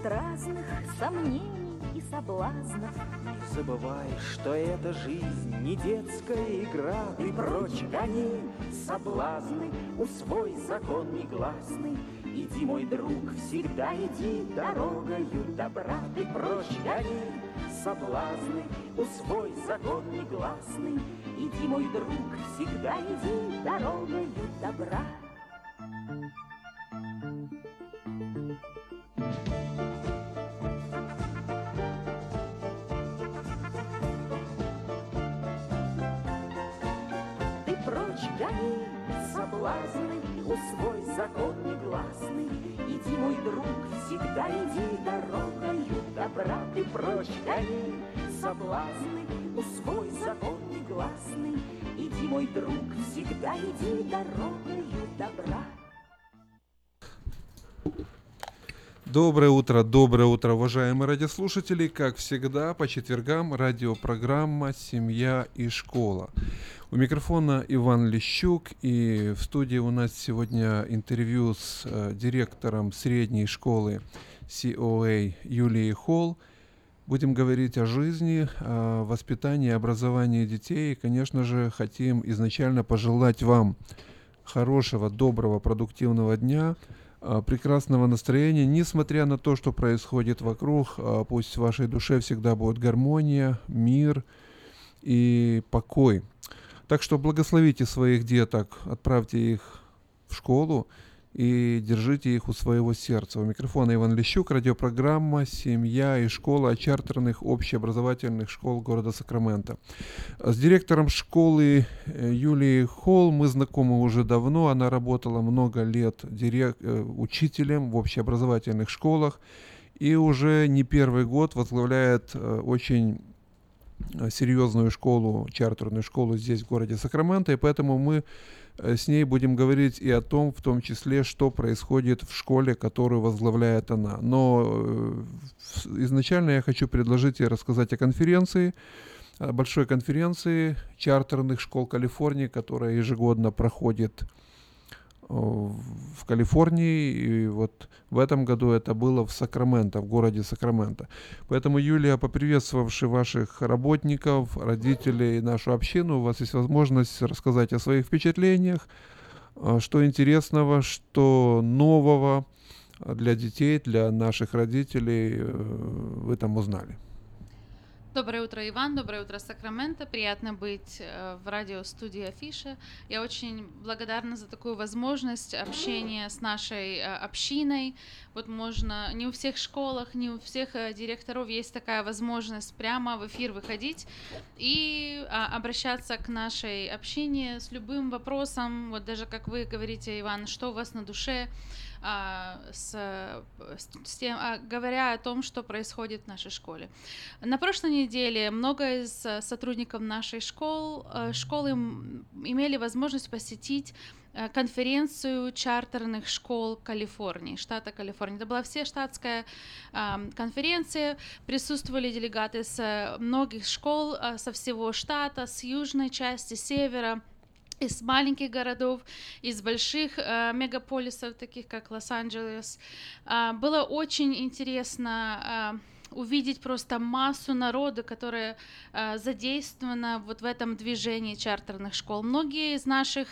Будет разных сомнений и соблазнов. Не забывай, что эта жизнь не детская игра. И прочь гони соблазны, усвой закон негласный. Иди, мой друг, всегда иди дорогою добра. Ты прочь гони соблазны, усвой закон негласный. Иди, мой друг, всегда иди дорогою добра. Соблазны, усвой закон негласный. Иди, мой друг, всегда иди дорогою добра. Ты прочь гони соблазны, усвой закон негласный. Иди, мой друг, всегда иди дорогою добра. Доброе утро, доброе утро, уважаемые радиослушатели. Как всегда, по четвергам радиопрограмма «Семья и школа». У микрофона Иван Лещук, и в студии у нас сегодня интервью с э, директором средней школы COA Юлией Холл. Будем говорить о жизни, о воспитании, образовании детей. И, конечно же, хотим изначально пожелать вам хорошего, доброго, продуктивного дня – а, прекрасного настроения, несмотря на то, что происходит вокруг, а, пусть в вашей душе всегда будет гармония, мир и покой. Так что благословите своих деток, отправьте их в школу и держите их у своего сердца. У микрофона Иван Лещук, радиопрограмма «Семья и школа» общеобразовательных общеобразовательных школ города Сакраменто. С директором школы э, Юлией Холл мы знакомы уже давно. Она работала много лет дирек... Э, учителем в общеобразовательных школах и уже не первый год возглавляет э, очень серьезную школу, чартерную школу здесь, в городе Сакраменто, и поэтому мы Э, с ней будем говорить и о том, в том числе, что происходит в школе, которую возглавляет она. Но э, изначально я хочу предложить и рассказать о конференции, о большой конференции чартерных школ Калифорнии, которая ежегодно проходит в Калифорнии, и вот в этом году это было в Сакраменто, в городе Сакраменто. Поэтому, Юлия, поприветствовавши ваших работников, родителей, нашу общину, у вас есть возможность рассказать о своих впечатлениях, а, что интересного, что нового для детей, для наших родителей э, вы там узнали. Доброе утро, Иван. Доброе утро, Сакраменто. Приятно быть э, в радиостудии Афиша. Я очень благодарна за такую возможность общения с нашей э, общиной. Вот можно не у всех школах, не у всех э, директоров есть такая возможность прямо в эфир выходить и а, обращаться к нашей общине с любым вопросом. Вот даже как вы говорите, Иван, что у вас на душе а, с, с тем, а, говоря о том, что происходит в нашей школе. На прошлой неделе много из э, сотрудников нашей школ, э, школы имели возможность посетить э, конференцию чартерных школ Калифорнии, штата Калифорния. Это была все штатская э, конференция, присутствовали делегаты с многих школ со всего штата, с южной части, севера, из маленьких городов, из больших э, мегаполисов, таких как Лос-Анджелес. Э, было очень интересно э, увидеть просто массу народа, которая э, задействована вот в этом движении чартерных школ. Многие из наших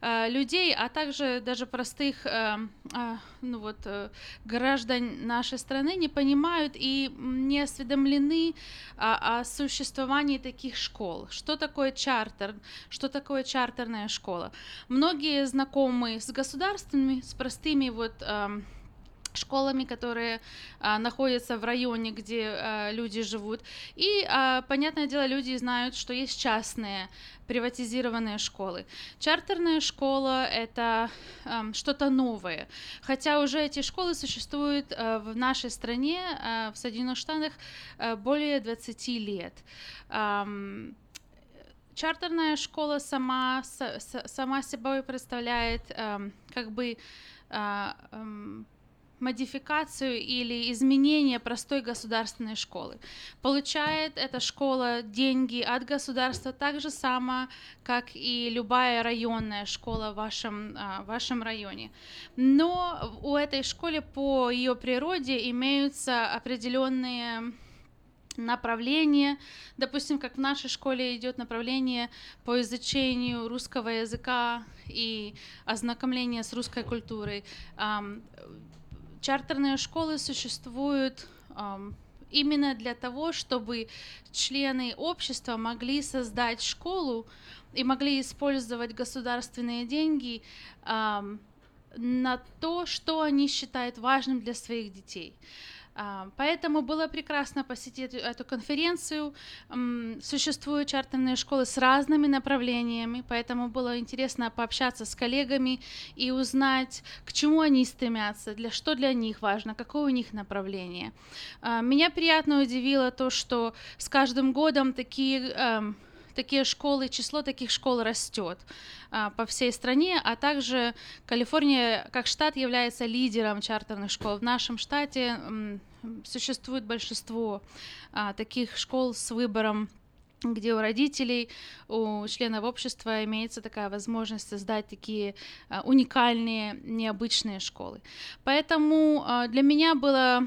э, людей, а также даже простых э, э, ну вот, э, граждан нашей страны не понимают и не осведомлены о, о существовании таких школ. Что такое чартер? Что такое чартерная школа? Многие знакомы с государственными, с простыми вот э, школами, которые а, находятся в районе, где а, люди живут. И, а, понятное дело, люди знают, что есть частные приватизированные школы. Чартерная школа — это э, что-то новое. Хотя уже эти школы существуют э, в нашей стране, э, в Соединенных Штатах, э, более 20 лет. Эм, чартерная школа сама, с, сама собой представляет э, как бы э, э, модификацию или изменение простой государственной школы. Получает эта школа деньги от государства так же само, как и любая районная школа в вашем, а, в вашем районе. Но у этой школы по ее природе имеются определенные направление, допустим, как в нашей школе идет направление по изучению русского языка и ознакомления с русской культурой Чартерные школы существуют именно для того, чтобы члены общества могли создать школу и могли использовать государственные деньги на то, что они считают важным для своих детей. А, поэтому было прекрасно посетить эту конференцию. Существуют чартерные школы с разными направлениями, поэтому было интересно пообщаться с коллегами и узнать, к чему они стремятся, для что для них важно, какое у них направление. А, меня приятно удивило то, что с каждым годом такие эм, такие школы, число таких школ растет а, по всей стране, а также Калифорния как штат является лидером чартерных школ. В нашем штате существует большинство а, таких школ с выбором где у родителей, у членов общества имеется такая возможность создать такие а, уникальные, необычные школы. Поэтому для меня было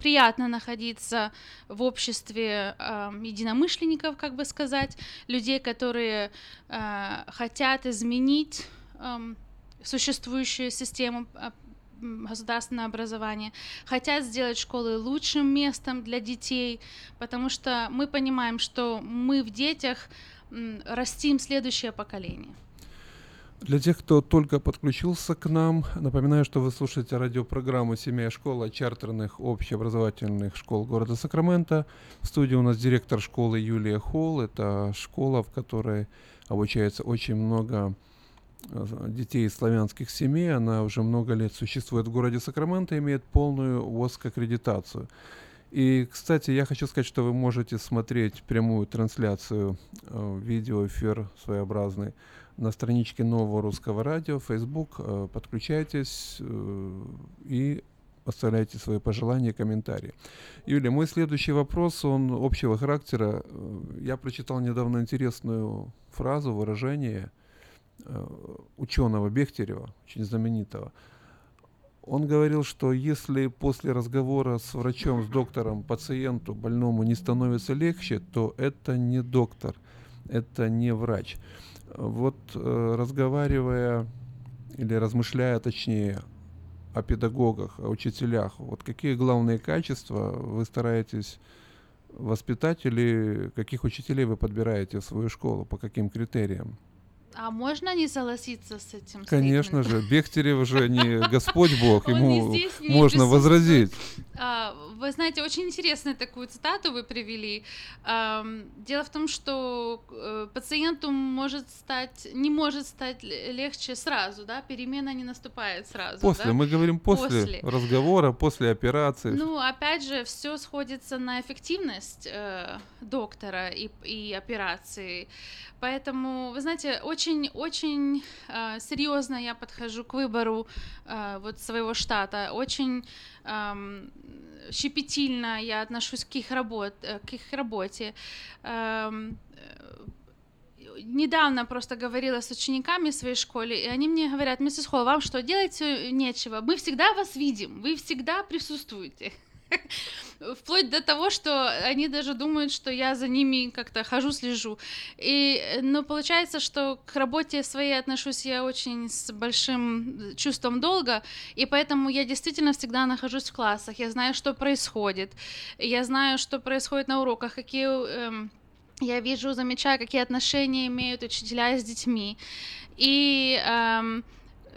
приятно находиться в обществе э, единомышленников, как бы сказать, людей, которые э, хотят изменить э, существующую систему э, государственного образования, хотят сделать школы лучшим местом для детей, потому что мы понимаем, что мы в детях растим следующее поколение. Для тех, кто только подключился к нам, напоминаю, что вы слушаете радиопрограмму «Семья и школа» чартерных общеобразовательных школ города Сакраменто. В студии у нас директор школы Юлия Холл. Это школа, в которой обучается очень много э, детей из славянских семей. Она уже много лет существует в городе Сакраменто, имеет полную ВОСК-аккредитацию. И, кстати, я хочу сказать, что вы можете смотреть прямую трансляцию, э, видеоэфир своеобразный на страничке Нового Русского Радио, Facebook. Э, подключайтесь э, и оставляйте свои пожелания, комментарии. Юлия, мой следующий вопрос, он общего характера. Э, я прочитал недавно интересную фразу, выражение ученого Бехтерева, очень знаменитого. Он говорил, что если после разговора с врачом, с доктором, пациенту, больному не становится легче, то это не доктор, это не врач. Вот э, разговаривая или размышляя точнее о педагогах, о учителях, вот какие главные качества вы стараетесь воспитатели, каких учителей вы подбираете в свою школу, по каким критериям? А можно не согласиться с этим? Конечно же, Бехтерев же не Господь Бог, ему здесь, можно возразить. А, Вы знаете, очень интересную такую цитату вы привели. Дело в том, что э, пациенту может стать, не может стать легче сразу, да, перемена не наступает сразу. После, да? мы говорим после, После. разговора, после операции. Ну, опять же, все сходится на эффективность э, доктора и, и операции. Поэтому, вы знаете, очень-очень э, серьезно я подхожу к выбору э, вот своего штата. Очень эм, щепетильно я отношусь к их, работ, э, к их работе. Э, недавно просто говорила с учениками в своей школе, и они мне говорят, миссис Холл, вам что, делать э, нечего? Мы всегда вас видим, вы всегда присутствуете. Вплоть до того, что они даже думают, что я за ними как-то хожу, слежу. И, э, но получается, что к работе своей отношусь я очень с большим чувством долга, и поэтому я действительно всегда нахожусь в классах, я знаю, что происходит, я знаю, что происходит на уроках, какие эм, я вижу, замечаю, какие отношения имеют учителя с детьми. И эм,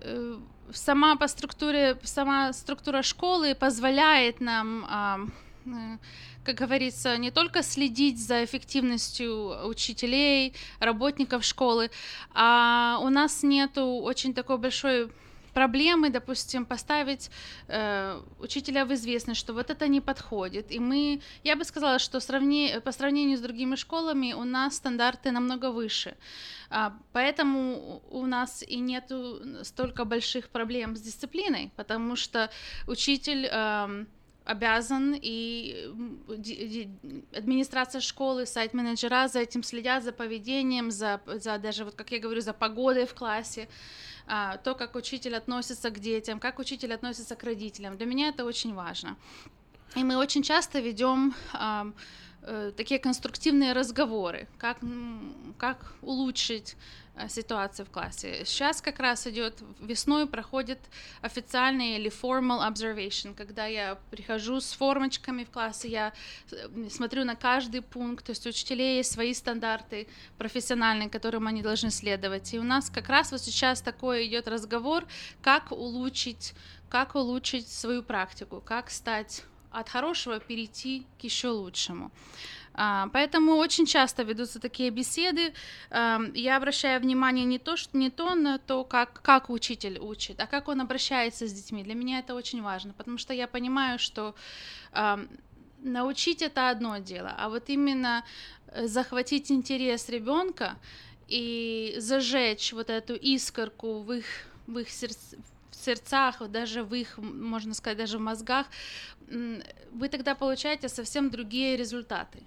э, сама по структуре, сама структура школы позволяет нам, ам, э, как говорится, не только следить за эффективностью учителей, работников школы, а у нас нету очень такой большой проблемы, допустим, поставить э, учителя в известность, что вот это не подходит. И мы, я бы сказала, что сравни, по сравнению с другими школами у нас стандарты намного выше. А, поэтому у нас и нету столько больших проблем с дисциплиной, потому что учитель эм, обязан, и администрация школы, сайт-менеджера за этим следят, за поведением, за, за даже, вот как я говорю, за погодой в классе, то, как учитель относится к детям, как учитель относится к родителям. Для меня это очень важно. И мы очень часто ведем э, такие конструктивные разговоры, как, как улучшить э, ситуацию в классе. Сейчас как раз идет весной проходит официальный или formal observation, когда я прихожу с формочками в классе, я э, смотрю на каждый пункт, то есть учителей есть свои стандарты профессиональные, которым они должны следовать. И у нас как раз вот сейчас такой идет разговор, как улучшить, как улучшить свою практику, как стать от хорошего перейти к еще лучшему. А, Поэтому очень часто ведутся такие беседы. Ам, Я обращаю внимание не то, что, не то на то, как, как учитель учит, а как он обращается с детьми. Для меня это очень важно, потому что я понимаю, что ам, научить это одно дело, а вот именно э, захватить интерес ребенка и зажечь вот эту искорку в их, в их сердце, сердцах, даже в их, можно сказать, даже в мозгах, вы тогда получаете совсем другие результаты.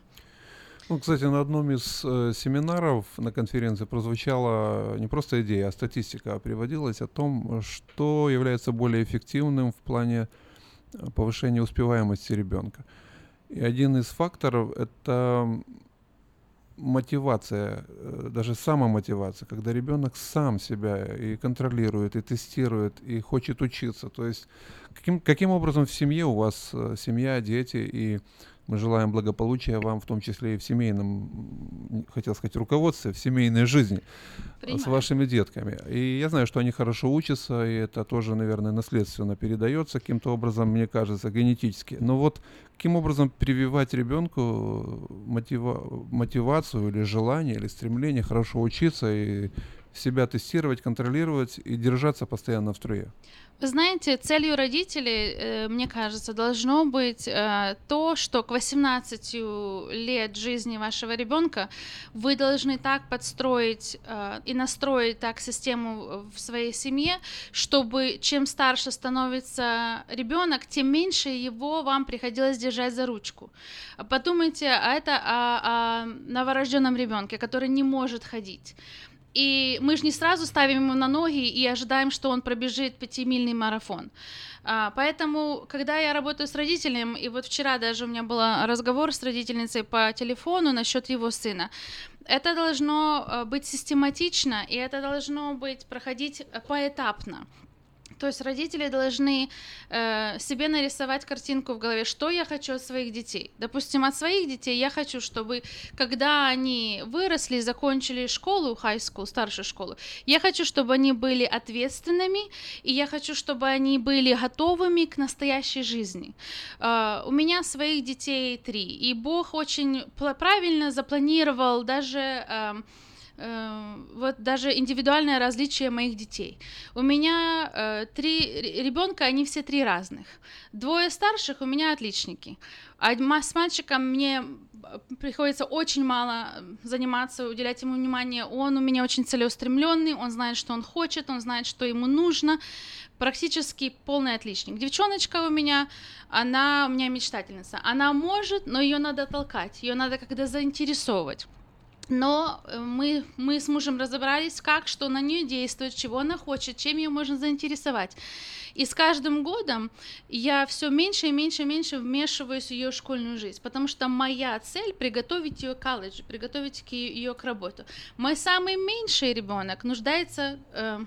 Ну, кстати, на одном из э, семинаров на конференции прозвучала не просто идея, а статистика приводилась о том, что является более эффективным в плане э, повышения успеваемости ребенка. И один из факторов это мотивация, э, даже самомотивация, когда ребенок сам себя и контролирует, и тестирует, и хочет учиться. То есть каким, каким образом в семье у вас э, семья, дети, и мы желаем благополучия вам, в том числе и в семейном, хотел сказать, руководстве, в семейной жизни э, с Принимаю. вашими детками. И я знаю, что они хорошо учатся, и это тоже, наверное, наследственно передается каким-то образом, мне кажется, генетически. Но вот каким образом прививать ребенку мотива- мотивацию или желание, или стремление хорошо учиться и себя тестировать, контролировать и держаться постоянно в струе? Вы знаете, целью родителей, э, мне кажется, должно быть э, то, что к 18 лет жизни вашего ребенка вы должны так подстроить э, и настроить так систему в своей семье, чтобы чем старше становится ребенок, тем меньше его вам приходилось держать за ручку. Подумайте, а это о, о новорожденном ребенке, который не может ходить. И мы же не сразу ставим ему на ноги и ожидаем, что он пробежит пятимильный марафон. А, Поэтому, когда я работаю с родителем, и вот вчера даже у меня был разговор с родительницей по телефону насчет его сына, это должно э, быть систематично, и это должно быть проходить поэтапно. То есть родители должны э, себе нарисовать картинку в голове, что я хочу от своих детей. Допустим, от своих детей я хочу, чтобы когда они выросли, закончили школу, high school, старшую школу, я хочу, чтобы они были ответственными, и я хочу, чтобы они были готовыми к настоящей жизни. Э, у меня своих детей три, и Бог очень правильно запланировал даже... Э, э, вот даже индивидуальное различие моих детей. У меня э, три ребенка, они все три разных. Двое старших у меня отличники. А с мальчиком мне приходится очень мало заниматься, уделять ему внимание. Он у меня очень целеустремленный, он знает, что он хочет, он знает, что ему нужно. Практически полный отличник. Девчоночка у меня, она у меня мечтательница. Она может, но ее надо толкать, ее надо когда заинтересовывать. Но э, мы, мы с мужем разобрались, как, что на нее действует, чего она хочет, чем ее можно заинтересовать. И с каждым годом я все меньше и меньше и меньше вмешиваюсь в ее школьную жизнь, потому что моя цель приготовить ее к колледжу, приготовить ее к работе. Мой самый меньший ребенок нуждается э,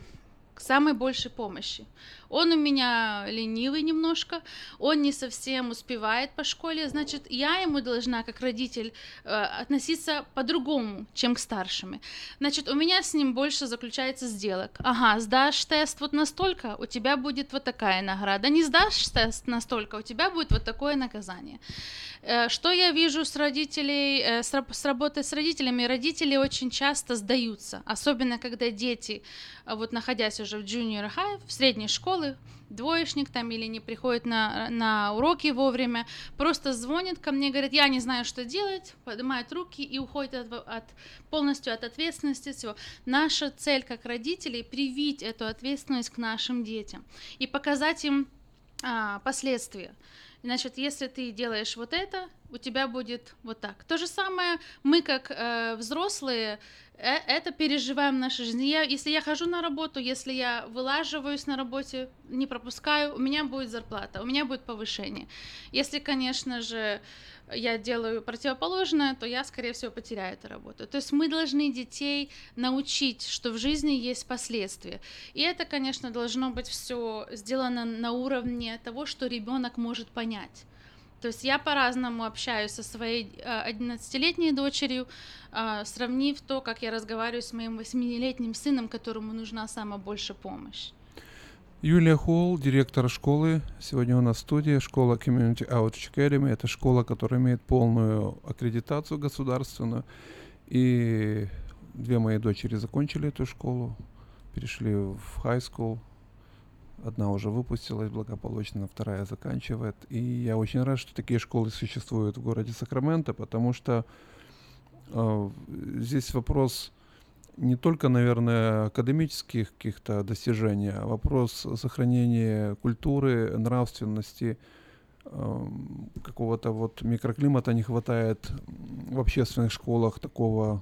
к самой большей помощи. Он у меня ленивый немножко, он не совсем успевает по школе, значит, я ему должна, как родитель, э, относиться по-другому, чем к старшим. Значит, у меня с ним больше заключается сделок. Ага, сдашь тест вот настолько, у тебя будет вот такая награда. Не сдашь тест настолько, у тебя будет вот такое наказание. Э, что я вижу с родителей, э, с работы с родителями? Родители очень часто сдаются, особенно когда дети, вот находясь уже в junior high, в средней школе, школы, двоечник там или не приходит на, на уроки вовремя, просто звонит ко мне, говорит, я не знаю, что делать, поднимает руки и уходит от, от, полностью от ответственности всего. Наша цель как родителей привить эту ответственность к нашим детям и показать им а, последствия. Значит, если ты делаешь вот это, у тебя будет вот так. То же самое мы, как э, взрослые, э, это переживаем в нашей жизни. Я, если я хожу на работу, если я вылаживаюсь на работе, не пропускаю, у меня будет зарплата, у меня будет повышение. Если, конечно же, я делаю противоположное, то я, скорее всего, потеряю эту работу. То есть мы должны детей научить, что в жизни есть последствия. И это, конечно, должно быть все сделано на уровне того, что ребенок может понять. То есть я по-разному общаюсь со своей 11-летней дочерью, а, сравнив то, как я разговариваю с моим 8-летним сыном, которому нужна самая большая помощь. Юлия Холл, директор школы. Сегодня у нас в студии школа Community Outreach Academy. Это школа, которая имеет полную аккредитацию государственную. И две мои дочери закончили эту школу, перешли в high school. Одна уже выпустилась благополучно, вторая заканчивает. И я очень рад, что такие школы существуют в городе Сакраменто, потому что э, здесь вопрос не только, наверное, академических каких-то достижений, а вопрос сохранения культуры, нравственности, э, какого-то вот микроклимата не хватает в общественных школах такого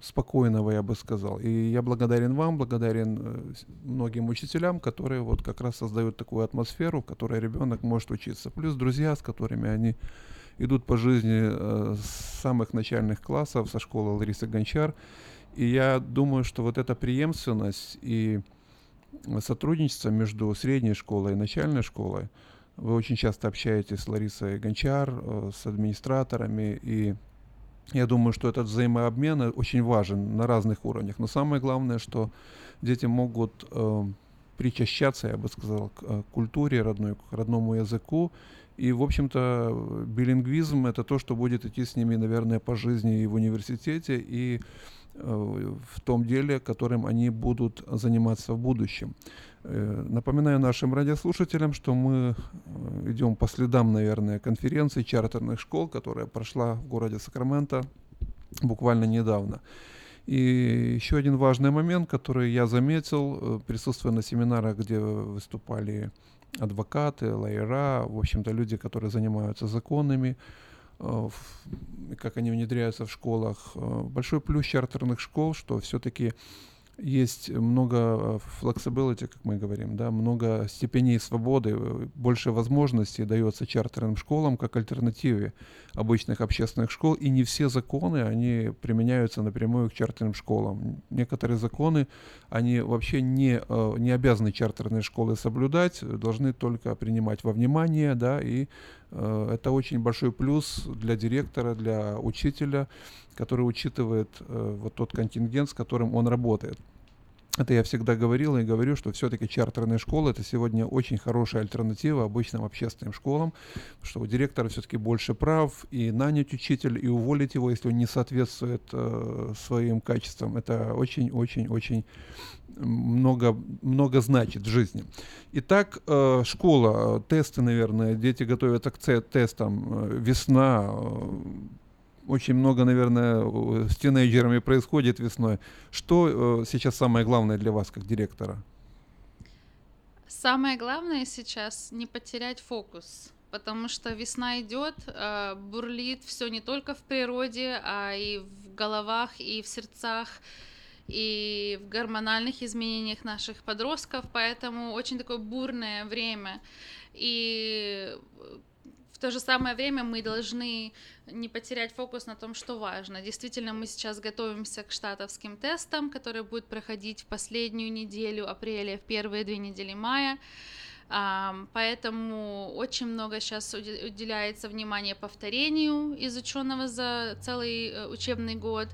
спокойного, я бы сказал. И я благодарен вам, благодарен э, многим учителям, которые вот как раз создают такую атмосферу, в которой ребенок может учиться. Плюс друзья, с которыми они идут по жизни э, с самых начальных классов, со школы Ларисы Гончар. И я думаю, что вот эта преемственность и сотрудничество между средней школой и начальной школой, вы очень часто общаетесь с Ларисой Гончар, э, с администраторами, и я думаю, что этот взаимообмен очень важен на разных уровнях. Но самое главное, что дети могут э, причащаться, я бы сказал, к э, культуре родной, к родному языку. И, в общем-то, билингвизм — это то, что будет идти с ними, наверное, по жизни и в университете, и в том деле, которым они будут заниматься в будущем. Э, напоминаю нашим радиослушателям, что мы э, идем по следам, наверное, конференции чартерных школ, которая прошла в городе Сакраменто буквально недавно. И еще один важный момент, который я заметил, присутствуя на семинарах, где выступали адвокаты, лайера, в общем-то люди, которые занимаются законами, Э, как они внедряются в школах. Э, большой плюс чартерных школ, что все-таки есть много э, flexibility, как мы говорим, да, много степеней свободы, э, больше возможностей дается чартерным школам как альтернативе обычных общественных школ, и не все законы, они применяются напрямую к чартерным школам. Некоторые законы, они вообще не, э, не обязаны чартерные школы соблюдать, должны только принимать во внимание, да, и это очень большой плюс для директора, для учителя, который учитывает э, вот тот контингент, с которым он работает. Это я всегда говорил и говорю, что все-таки чартерные школы это сегодня очень хорошая альтернатива обычным общественным школам, что у директора все-таки больше прав и нанять учителя, и уволить его, если он не соответствует э, своим качествам. Это очень-очень-очень много, много значит в жизни. Итак, э, школа, тесты, наверное, дети готовятся к тестам, э, весна, э, очень много, наверное, с тинейджерами происходит весной. Что э, сейчас самое главное для вас, как директора? Самое главное сейчас не потерять фокус, потому что весна идет, э, бурлит все не только в природе, а и в головах, и в сердцах, и в гормональных изменениях наших подростков, поэтому очень такое бурное время. И в то же самое время мы должны не потерять фокус на том, что важно. Действительно, мы сейчас готовимся к штатовским тестам, которые будут проходить в последнюю неделю апреля, в первые две недели мая. Поэтому очень много сейчас уделяется внимания повторению изученного за целый э, учебный год.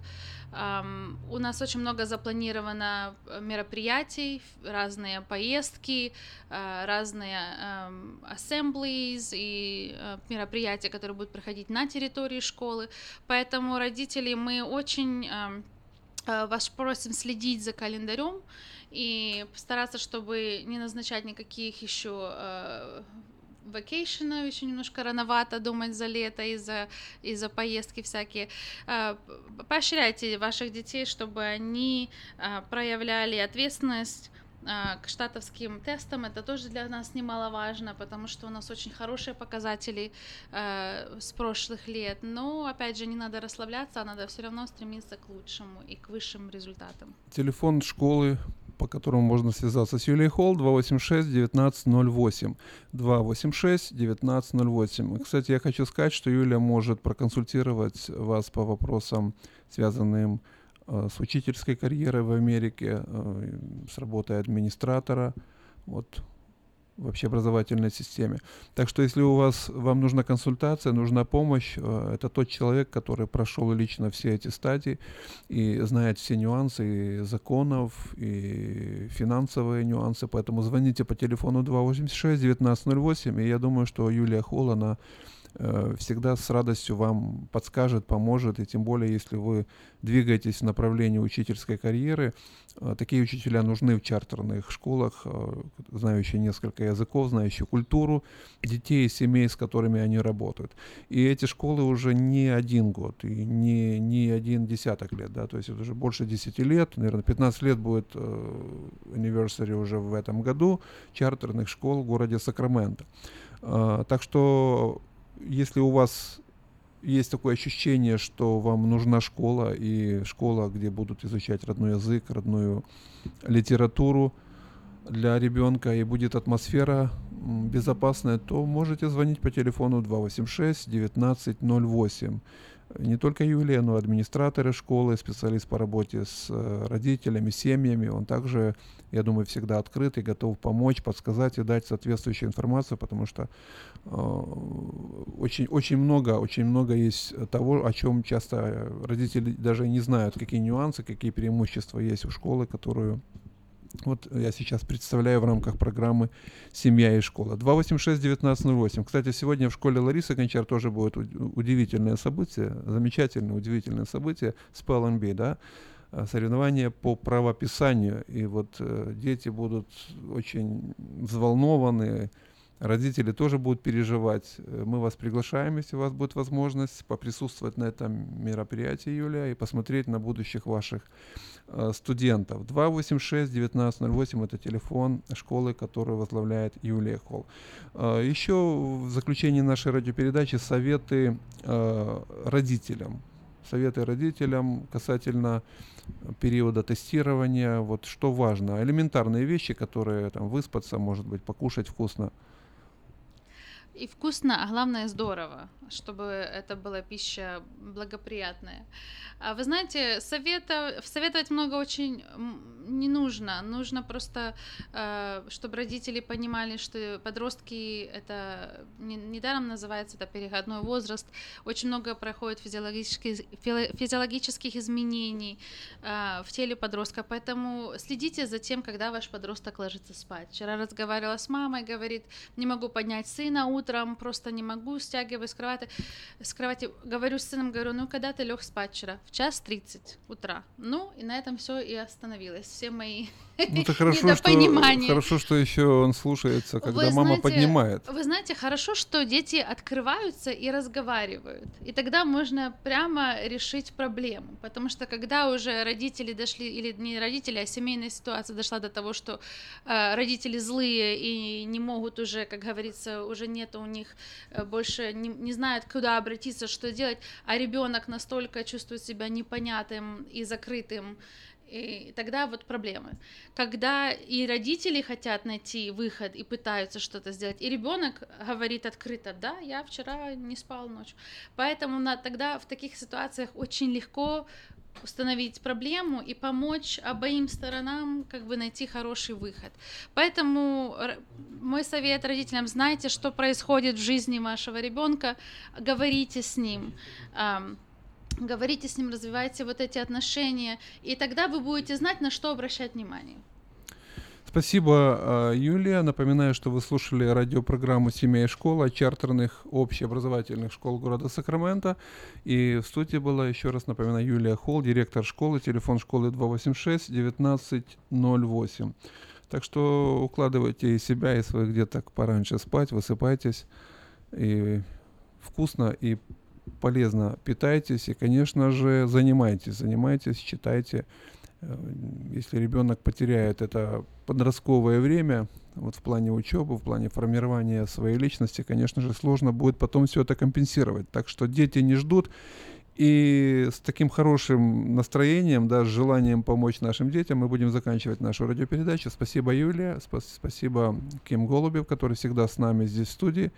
У нас очень много запланировано э, мероприятий, разные поездки, uh, разные um, assemblies и uh, мероприятия, которые будут проходить на территории школы. Поэтому родители, мы очень uh, вас просим следить за календарем и постараться, чтобы не назначать никаких еще вакейшена, еще немножко рановато думать за лето и за, и за поездки всякие. А, поощряйте ваших детей, чтобы они а, проявляли ответственность а, к штатовским тестам. Это тоже для нас немаловажно, потому что у нас очень хорошие показатели э, с прошлых лет. Но, опять же, не надо расслабляться, а надо все равно стремиться к лучшему и к высшим результатам. Телефон школы по которому можно связаться с Юлией Холл 286-1908. 286-1908. Кстати, я хочу сказать, что Юлия может проконсультировать вас по вопросам, связанным э, с учительской карьерой в Америке, э, с работой администратора. Вот в общеобразовательной системе. Так что если у вас, вам нужна консультация, нужна помощь, э, это тот человек, который прошел лично все эти стадии и знает все нюансы и законов, и финансовые нюансы. Поэтому звоните по телефону 286-1908, и я думаю, что Юлия Холл, она всегда с радостью вам подскажет, поможет, и тем более, если вы двигаетесь в направлении учительской карьеры, э, такие учителя нужны в чартерных школах, э, знающие несколько языков, знающие культуру детей и семей, с которыми они работают. И эти школы уже не один год, и не, не один десяток лет, да, то есть это уже больше 10 лет, наверное, 15 лет будет anniversary уже в этом году чартерных школ в городе Сакраменто. Так что если у вас есть такое ощущение, что вам нужна школа, и школа, где будут изучать родной язык, родную литературу для ребенка, и будет атмосфера безопасная, то можете звонить по телефону 286 1908 не только Юлия, но и администраторы школы, специалист по работе с э, родителями, семьями. Он также, я думаю, всегда открыт и готов помочь, подсказать и дать соответствующую информацию, потому что э, очень, очень много, очень много есть того, о чем часто родители даже не знают, какие нюансы, какие преимущества есть у школы, которую вот я сейчас представляю в рамках программы «Семья и школа». 286-1908. Кстати, сегодня в школе Ларисы Гончар тоже будет удивительное событие, замечательное, удивительное событие с PLNB, да, э, соревнования по правописанию. И вот э, дети будут очень взволнованы, Родители тоже будут переживать. Э, мы вас приглашаем, если у вас будет возможность, поприсутствовать на этом мероприятии, Юлия, и посмотреть на будущих ваших э, студентов. 286-1908 – это телефон школы, которую возглавляет Юлия Холл. Э, еще в заключении нашей радиопередачи советы э, родителям. советы родителям касательно периода тестирования, вот что важно, элементарные вещи, которые там выспаться, может быть, покушать вкусно. И вкусно, а главное здорово, чтобы это была пища благоприятная. А вы знаете, совета, советовать много очень не нужно. Нужно просто, э, чтобы родители понимали, что подростки это не- недаром называется это переходной возраст. Очень много проходит физиологических, физиологических изменений э, в теле подростка. Поэтому следите за тем, когда ваш подросток ложится спать. Вчера разговаривала с мамой, говорит, не могу поднять сына утром, просто не могу, стягиваю с кровати. С кровати говорю с сыном, говорю, ну когда ты лег спать вчера? В час 30 утра. Ну, и на этом все и остановилось. Все мои Ну, это хорошо, что, хорошо, что еще он слушается, когда Вы мама знаете, поднимает. Вы знаете, хорошо, что дети открываются и разговаривают. И тогда можно прямо решить проблему. Потому что когда уже родители дошли, или не родители, а семейная ситуация дошла до того, что э, родители злые и не могут уже, как говорится, уже нет у них э, больше, не, не знают, куда обратиться, что делать, а ребенок настолько чувствует себя непонятым и закрытым, и тогда вот проблемы. Когда и родители хотят найти выход и пытаются что-то сделать, и ребенок говорит открыто, да, я вчера не спал ночью. Поэтому на, тогда в таких ситуациях очень легко установить проблему и помочь обоим сторонам как бы найти хороший выход. Поэтому мой совет родителям, знайте, что происходит в жизни вашего ребенка, говорите с ним. Говорите с ним, развивайте вот эти отношения, и тогда вы будете знать, на что обращать внимание. Спасибо, а, Юлия. Напоминаю, что вы слушали радиопрограмму «Семья и школа» чартерных общеобразовательных школ города Сакраменто. И в студии была, еще раз напоминаю, Юлия Холл, директор школы, телефон школы 286-1908. Так что укладывайте и себя, и своих деток пораньше спать, высыпайтесь, и вкусно и полезно питайтесь, и, конечно же, занимайтесь, занимайтесь, читайте. Э, Если ребенок потеряет это подростковое время, вот в плане учебы, в плане формирования своей личности, конечно же, сложно будет потом все это компенсировать. Так что дети не ждут. И с таким хорошим настроением, да, с желанием помочь нашим детям мы будем заканчивать нашу радиопередачу. Спасибо, Юлия, спа- спасибо Ким Голубев, который всегда с нами здесь в студии.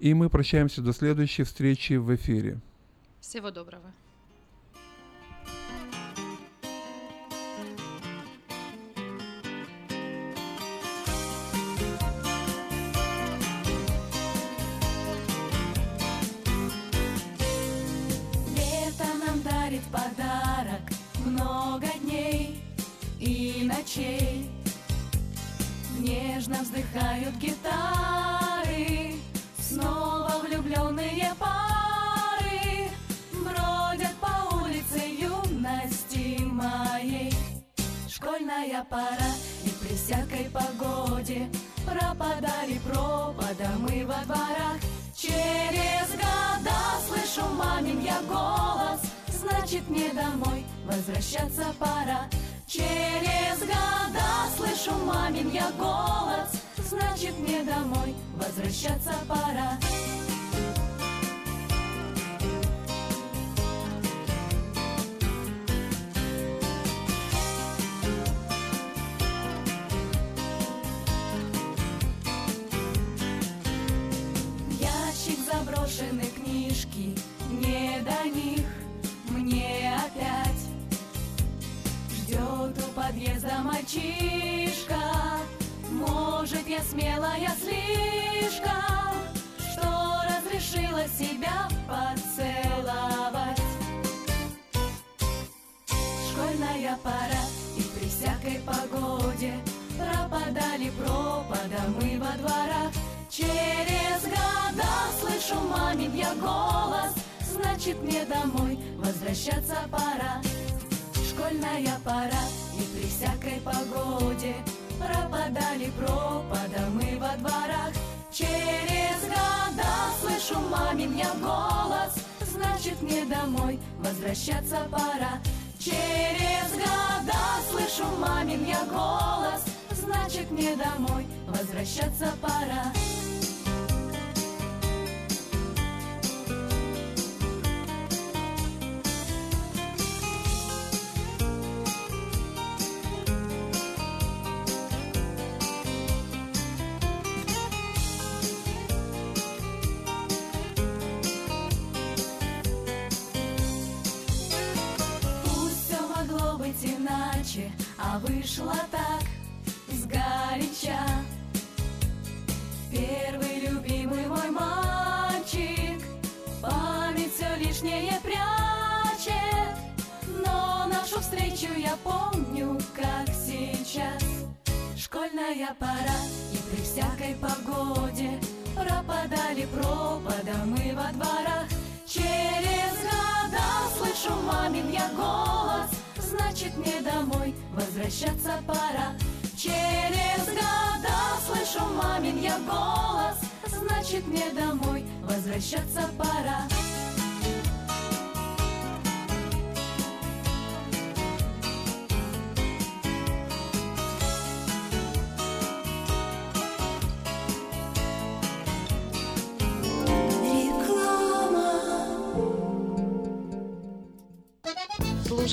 И мы прощаемся до следующей встречи в эфире. Всего доброго. Лето нам дарит подарок Много дней и ночей Нежно вздыхают гитары Снова влюбленные пары Бродят по улице юности моей. Школьная пора и при всякой погоде Пропадали пропада мы во дворах. Через года слышу мамин я голос Значит мне домой возвращаться пора. Через года слышу мамин я голос Значит мне домой возвращаться пора. Ящик заброшены книжки, не до них мне опять Ждет у подъезда я смелая слишком Что разрешила себя поцеловать. Школьная пора и при всякой погоде Пропадали пропада мы во дворах Через года слышу мамин я голос Значит мне домой возвращаться пора. Школьная пора и при всякой погоде Пропадали пропада мы во дворах. Через года слышу мамин я голос. Значит мне домой возвращаться пора. Через года слышу мамин я голос. Значит мне домой возвращаться пора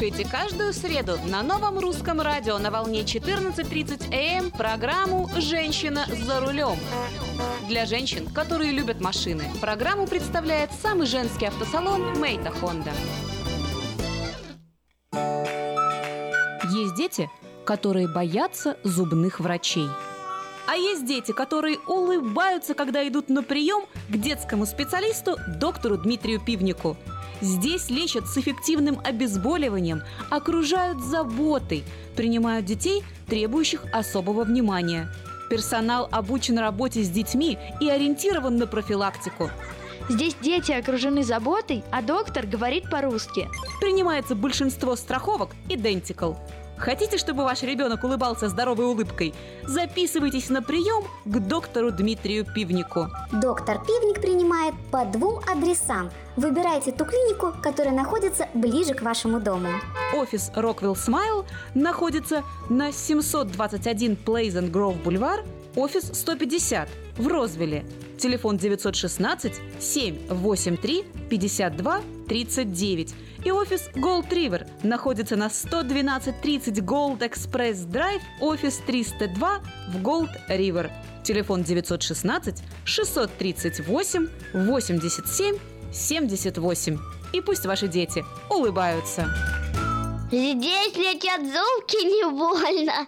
Слушайте каждую среду на новом русском радио на волне 14.30 АМ эм программу «Женщина за рулем». Для женщин, которые любят машины, программу представляет самый женский автосалон «Мейта Хонда». Есть дети, которые боятся зубных врачей. А есть дети, которые улыбаются, когда идут на прием к детскому специалисту доктору Дмитрию Пивнику – Здесь лечат с эффективным обезболиванием, окружают заботой, принимают детей, требующих особого внимания. Персонал обучен работе с детьми и ориентирован на профилактику. Здесь дети окружены заботой, а доктор говорит по-русски. Принимается большинство страховок Identical. Хотите, чтобы ваш ребенок улыбался здоровой улыбкой? Записывайтесь на прием к доктору Дмитрию Пивнику. Доктор Пивник принимает по двум адресам. Выбирайте ту клинику, которая находится ближе к вашему дому. Офис Rockwell Smile находится на 721 Pleasant Grove Бульвар, офис 150 в Розвилле. Телефон 916 783 52 39. И офис Gold River находится на 11230 Gold Express Drive, офис 302 в Gold River. Телефон 916 638 87 78. И пусть ваши дети улыбаются. Здесь летят зубки не больно.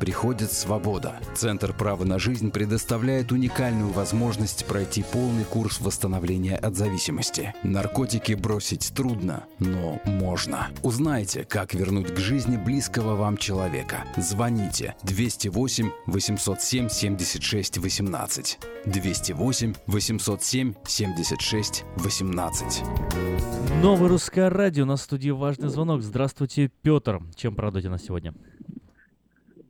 приходит свобода. Центр права на жизнь предоставляет уникальную возможность пройти полный курс восстановления от зависимости. Наркотики бросить трудно, но можно. Узнайте, как вернуть к жизни близкого вам человека. Звоните 208 807 76 18. 208 807 76 18. Новое русское радио на студии «Важный звонок». Здравствуйте, Петр. Чем порадуете нас сегодня?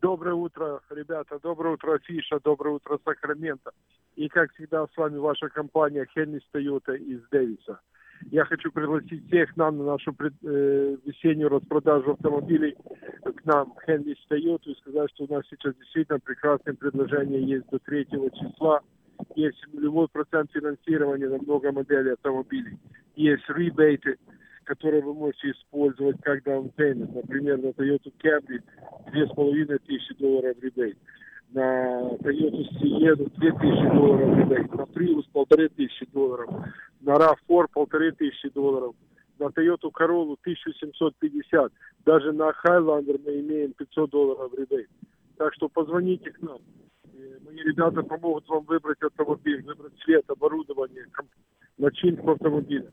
Доброе утро, ребята. Доброе утро, Фиша. Доброе утро, Сакраменто. И, как всегда, с вами ваша компания Хеннис Тойота из Дэвиса. Я хочу пригласить всех нам на нашу пред, э, весеннюю распродажу автомобилей к нам, Хеннис Тойоту, и сказать, что у нас сейчас действительно прекрасное предложение есть до 3 числа. Есть нулевой процент финансирования на много моделей автомобилей. Есть ребейты которые вы можете использовать как даунпеймент. Например, на Toyota Camry 2500 долларов ребейт. На Toyota Sienna 2000 долларов ребейт. На Prius 1500 долларов. На RAV4 1500 долларов. На Toyota Corolla 1750. Даже на Highlander мы имеем 500 долларов ребейт. Так что позвоните к нам. Мои ребята помогут вам выбрать автомобиль, выбрать цвет, оборудование, начинку автомобиля.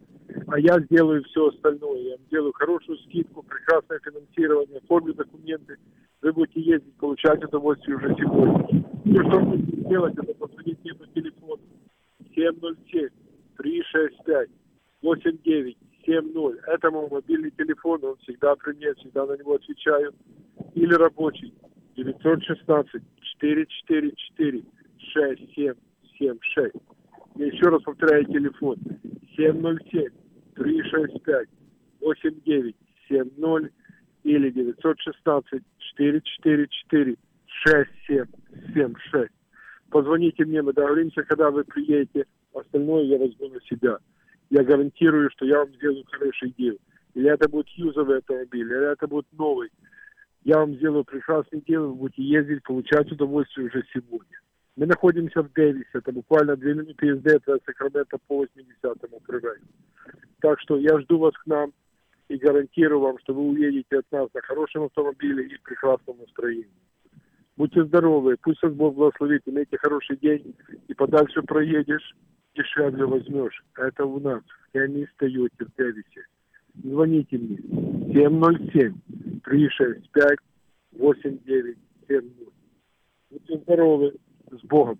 А я сделаю все остальное. Я делаю хорошую скидку, прекрасное финансирование, оформлю документы. Вы будете ездить, получать удовольствие уже сегодня. Все, что вы будете делать, это позвонить мне по телефону 707 365 8970. Это мой мобильный телефон, он всегда при мне, всегда на него отвечаю. Или рабочий 916 444 6776. Я еще раз повторяю телефон. 707 365 8970. И или 916 444 6776. Позвоните мне, мы договоримся, когда вы приедете. Остальное я возьму на себя. Я гарантирую, что я вам сделаю хороший дел. Или это будет юзовый автомобиль, или это будет новый. Я вам сделаю прекрасный дел, вы будете ездить, получать удовольствие уже сегодня. Мы находимся в Дэвисе, это буквально две минуты езды от Сакрамента по 80-му краю. Так что я жду вас к нам и гарантирую вам, что вы уедете от нас на хорошем автомобиле и в прекрасном настроении. Будьте здоровы, пусть вас Бог благословит, имейте хороший день, и подальше проедешь, дешевле возьмешь. Это у нас, в Хэмми Тойоте в Дэвисе. Звоните мне 707 365 8970. Будьте здоровы, с Богом.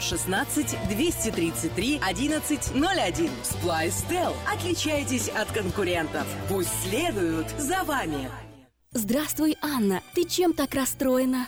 916 233 1101. Splystel. Отличайтесь от конкурентов. Пусть следуют за вами. Здравствуй, Анна. Ты чем так расстроена?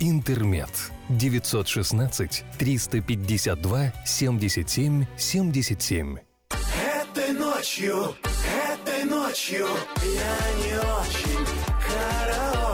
«Интермед». 916 352 77 77. Этой ночью, этой ночью я не очень караочен.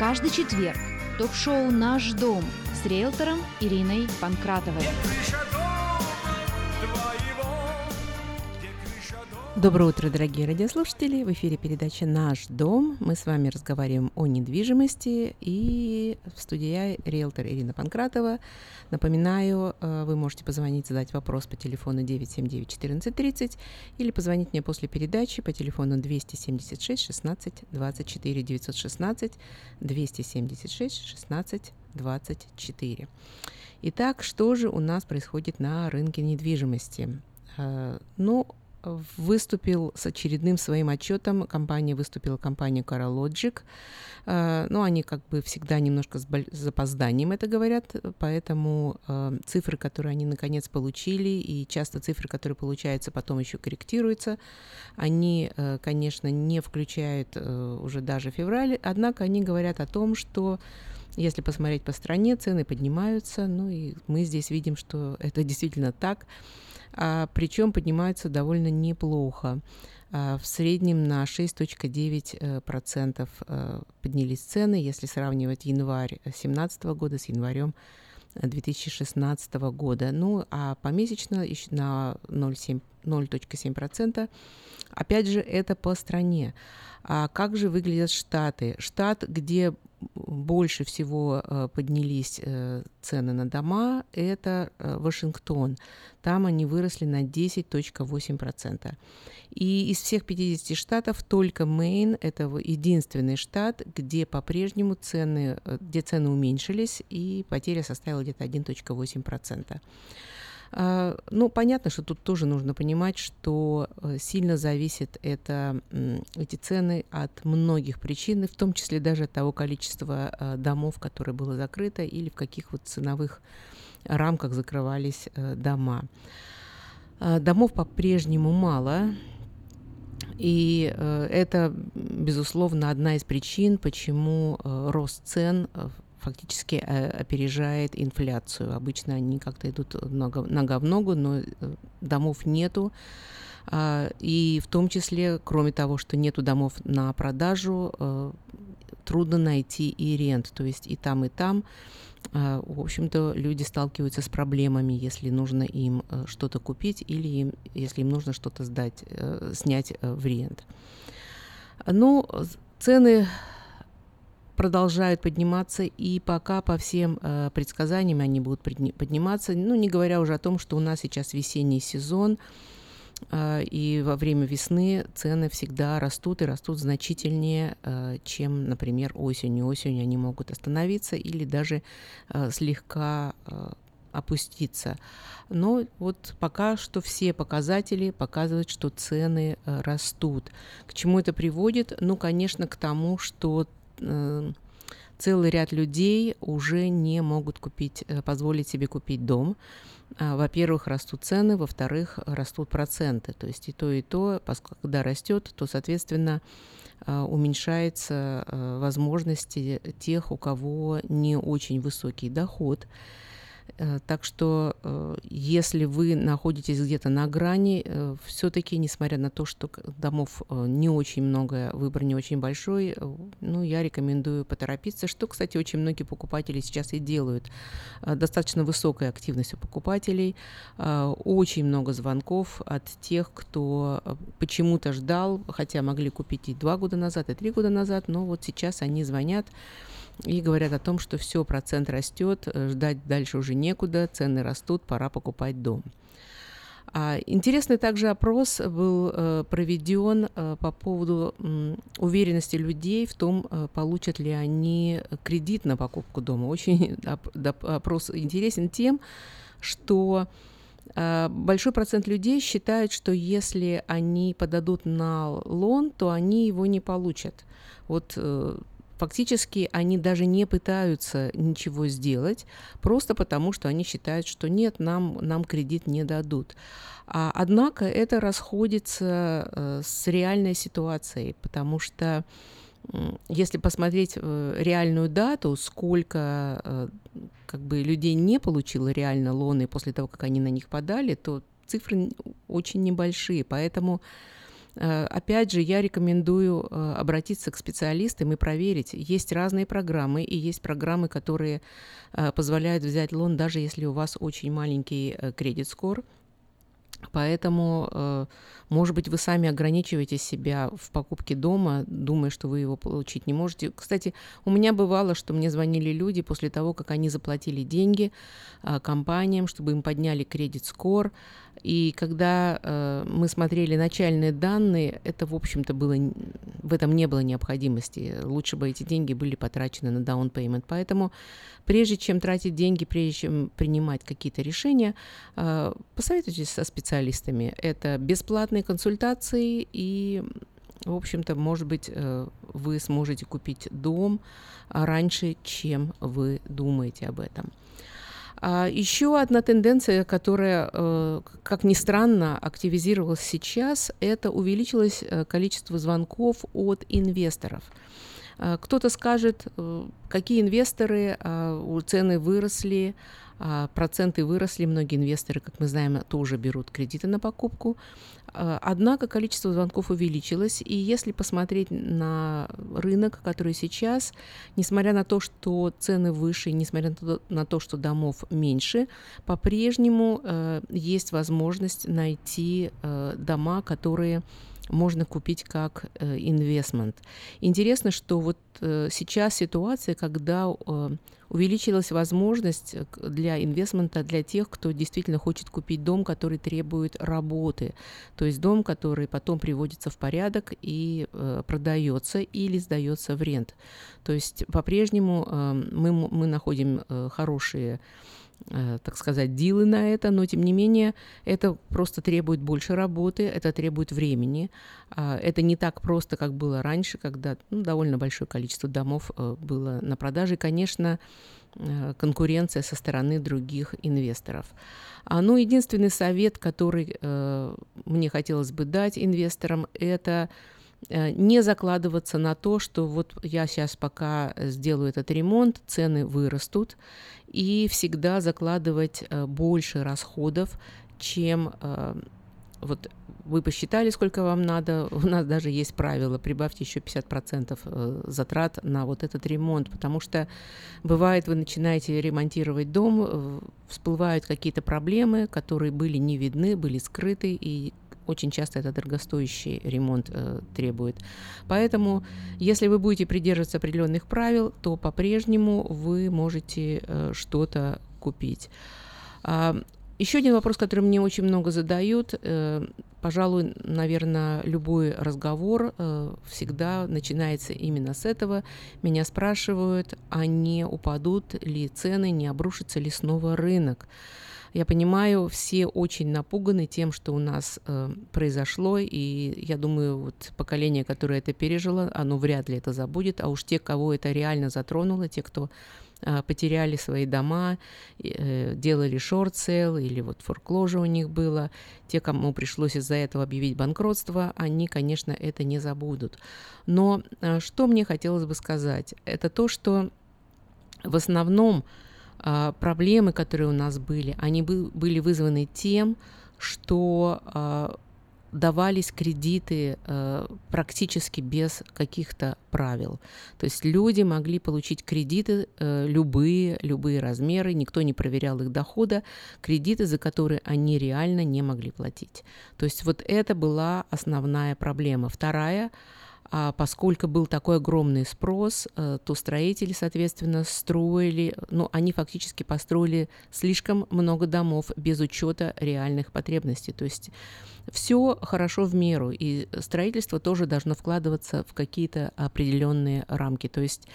Каждый четверг ток-шоу «Наш дом» с риэлтором Ириной Панкратовой. Доброе утро, дорогие радиослушатели! В эфире передача «Наш дом». Мы с вами разговариваем о недвижимости. И в студии я, риэлтор Ирина Панкратова. Напоминаю, э, вы можете позвонить, задать вопрос по телефону 979-1430 или позвонить мне после передачи по телефону 276 16 24 916 276 16 24. Итак, что же у нас происходит на рынке недвижимости? Э, Ну, выступил с очередным своим отчетом. Компания выступила, компания CaraLogic. Э, Ну, они как бы всегда немножко с запозданием это говорят, поэтому э, цифры, которые они наконец получили, и часто цифры, которые получаются, потом еще корректируются, они, э, конечно, не включают уже даже февраль, однако они говорят о том, что Если посмотреть по стране, цены поднимаются, ну и мы здесь видим, что это действительно так. А, причем поднимаются довольно неплохо. А, в среднем на 6.9% э, поднялись цены, если сравнивать январь 2017 года с январем 2016 года. Ну, а помесячно на 0,7%. Опять же, это по стране. А как же выглядят штаты? Штат, где больше всего э, поднялись э, цены на дома, это э, Вашингтон. Там они выросли на 10.8%. И из всех 50 штатов только Мэйн – это единственный штат, где по-прежнему цены, где цены уменьшились, и потеря составила где-то 1.8%. А, ну, понятно, что тут тоже нужно понимать, что э, сильно зависит это, эти цены от многих причин, в том числе даже от того количества э, домов, которое было закрыто, или в каких вот ценовых рамках закрывались э, дома. А, домов по-прежнему мало, и это, безусловно, одна из причин, почему рост цен фактически э, опережает инфляцию. Обычно они как-то идут нога, в ногу, но э, домов нету. А, и в том числе, кроме того, что нету домов на продажу, э, трудно найти и рент. То есть и там, и там, в общем-то, люди сталкиваются с проблемами, если нужно им что-то купить или им, если им нужно что-то сдать, снять в рент. Ну, цены продолжают подниматься, и пока по всем э, предсказаниям они будут подниматься, ну, не говоря уже о том, что у нас сейчас весенний сезон, э, и во время весны цены всегда растут и растут значительнее, э, чем, например, осенью. Осенью они могут остановиться или даже э, слегка э, опуститься. Но вот пока что все показатели показывают, что цены э, растут. К чему это приводит? Ну, конечно, к тому, что целый ряд людей уже не могут купить, э, позволить себе купить дом. А, во-первых, растут цены, во-вторых, растут проценты. То есть и то, и то, когда растет, то, соответственно, а, уменьшается э, возможности тех, у кого не очень высокий доход. Э, так что э, если вы находитесь где-то на грани, э, все-таки, несмотря на то, что домов не очень много, выбор не очень большой, ну, я рекомендую поторопиться, что, кстати, очень многие покупатели сейчас и делают. Достаточно высокая активность у покупателей, очень много звонков от тех, кто почему-то ждал, хотя могли купить и два года назад, и три года назад, но вот сейчас они звонят, и говорят о том, что все, процент растет, э, ждать дальше уже некуда, цены растут, пора покупать дом. А, интересный также опрос был э, проведен э, по поводу уверенности людей в том, получат ли они кредит на покупку дома. Очень опрос интересен тем, что большой процент людей считает, что если они подадут на лон, то они его не получат. Вот фактически они даже не пытаются ничего сделать, просто потому что они считают, что нет, нам, нам кредит не дадут. А, однако это расходится э, с реальной ситуацией, потому что если посмотреть э, реальную дату, сколько э, как бы людей не получило реально лоны после того, как они на них подали, то цифры очень небольшие, поэтому опять же, я рекомендую э, обратиться к специалистам и проверить. Есть разные программы, и есть программы, которые э, позволяют взять лон, даже если у вас очень маленький кредит-скор. Поэтому, может быть, вы сами ограничиваете себя в покупке дома, думая, что вы его получить не можете. Кстати, у меня бывало, что мне звонили люди после того, как они заплатили деньги компаниям, чтобы им подняли кредит-скор, и когда э, мы смотрели начальные данные, это, в общем-то, было, в этом не было необходимости. Лучше бы эти деньги были потрачены на down payment. Поэтому прежде чем тратить деньги, прежде чем принимать какие-то решения, э, посоветуйтесь со специалистами. Это бесплатные консультации и в общем-то, может быть, э, вы сможете купить дом раньше, чем вы думаете об этом. А еще одна тенденция, которая, э, как ни странно, активизировалась сейчас, это увеличилось э, количество звонков от инвесторов. Э, Кто-то скажет, какие инвесторы, цены выросли, проценты выросли, многие инвесторы, как мы знаем, тоже берут кредиты на покупку. А, Однако количество звонков увеличилось, и если посмотреть на рынок, который сейчас, несмотря на то, что цены выше, несмотря на то, что домов меньше, по-прежнему э, есть возможность найти э, дома, которые можно купить как инвестмент. Интересно, что вот э, сейчас ситуация, когда э, увеличилась возможность э, для инвестмента для тех, кто действительно хочет купить дом, который требует работы, то есть дом, который потом приводится в порядок и э, продается или сдается в рент. То есть по-прежнему э, мы, мы находим э, хорошие так сказать, дилы на это, но тем не менее это просто требует больше работы, это требует времени. А, Это не так просто, как было раньше, когда ну, довольно большое количество домов э, было на продаже. И, конечно, э, конкуренция со стороны других инвесторов. А, Ну, единственный совет, который э, мне хотелось бы дать инвесторам, это э, не закладываться на то, что вот я сейчас пока сделаю этот ремонт, цены вырастут, и всегда закладывать э, больше расходов, чем э, вот вы посчитали, сколько вам надо. У нас даже есть правило, прибавьте еще 50% э, затрат на вот этот ремонт, потому что бывает, вы начинаете ремонтировать дом, э, всплывают какие-то проблемы, которые были не видны, были скрыты, и очень часто это дорогостоящий ремонт э, требует. Поэтому, если вы будете придерживаться определенных правил, то по-прежнему вы можете э, что-то купить. А, еще один вопрос, который мне очень много задают, э, пожалуй, наверное, любой разговор э, всегда начинается именно с этого. Меня спрашивают, а не упадут ли цены, не обрушится ли снова рынок. Я понимаю, все очень напуганы тем, что у нас э, произошло, и я думаю, вот поколение, которое это пережило, оно вряд ли это забудет, а уж те, кого это реально затронуло, те, кто э, потеряли свои дома, э, делали short sale или вот foreclosure у них было, те, кому пришлось из-за этого объявить банкротство, они, конечно, это не забудут. Но э, что мне хотелось бы сказать, это то, что в основном проблемы, которые у нас были, они бы- были вызваны тем, что а, давались кредиты э, практически без каких-то правил. То есть люди могли получить кредиты любые, любые размеры, никто не проверял их дохода, кредиты, за которые они реально не могли платить. То есть вот это была основная проблема. Вторая а поскольку был такой огромный спрос, э, то строители, соответственно, строили, ну, они фактически построили слишком много домов без учета реальных потребностей. То есть все хорошо в меру, и строительство тоже должно вкладываться в какие-то определенные рамки. То есть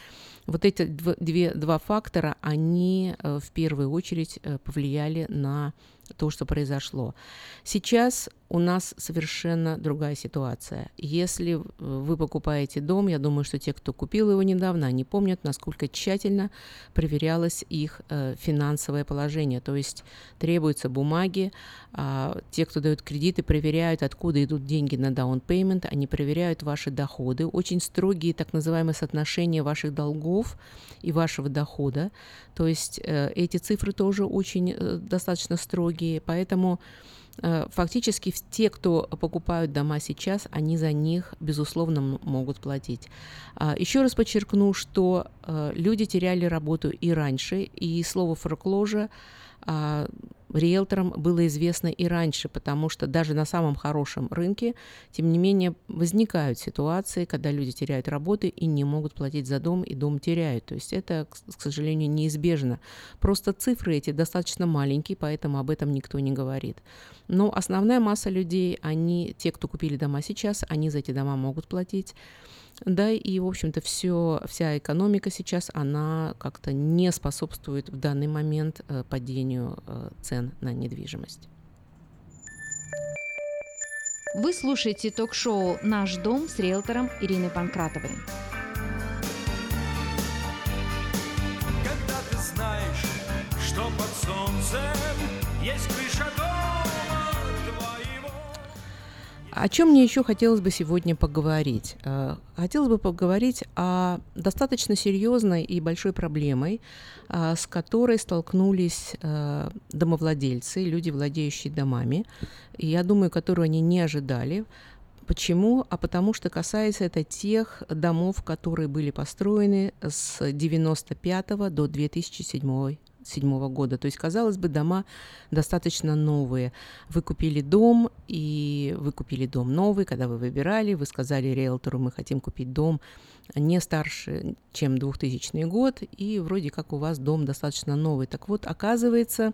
вот эти дв- две, два фактора, они э, в первую очередь э, повлияли на то, что произошло. Сейчас у нас совершенно другая ситуация. Если э, вы покупаете дом, я думаю, что те, кто купил его недавно, они помнят, насколько тщательно проверялось их э, финансовое положение. То есть требуются бумаги, а, те, кто дают кредиты, проверяют, откуда идут деньги на payment, они проверяют ваши доходы, очень строгие так называемые соотношения ваших долгов и вашего дохода. То есть э, эти цифры тоже очень э, достаточно строгие, поэтому э, фактически те, кто покупают дома сейчас, они за них, безусловно, могут платить. А, Еще раз подчеркну, что э, люди теряли работу и раньше, и слово форкложа риэлторам было известно и раньше, потому что даже на самом хорошем рынке, тем не менее, возникают ситуации, когда люди теряют работу и не могут платить за дом, и дом теряют. То есть это, к сожалению, неизбежно. Просто цифры эти достаточно маленькие, поэтому об этом никто не говорит. Но основная масса людей, они, те, кто купили дома сейчас, они за эти дома могут платить. Да, и, в общем-то, все, вся экономика сейчас, она как-то не способствует в данный момент э, падению э, цен на недвижимость. Вы слушаете ток-шоу «Наш дом» с риэлтором Ириной Панкратовой. Когда ты знаешь, что под солнцем есть крыша дома О чем мне еще хотелось бы сегодня поговорить? Э, хотелось бы поговорить о достаточно серьезной и большой проблемой, э, с которой столкнулись э, домовладельцы, люди, владеющие домами, и я думаю, которую они не ожидали. Почему? А потому что касается это тех домов, которые были построены с 95 до 2007 1997 года. То есть, казалось бы, дома достаточно новые. Вы купили дом, и вы купили дом новый, когда вы выбирали, вы сказали риэлтору, мы хотим купить дом не старше, чем 2000 год, и вроде как у вас дом достаточно новый. Так вот, оказывается,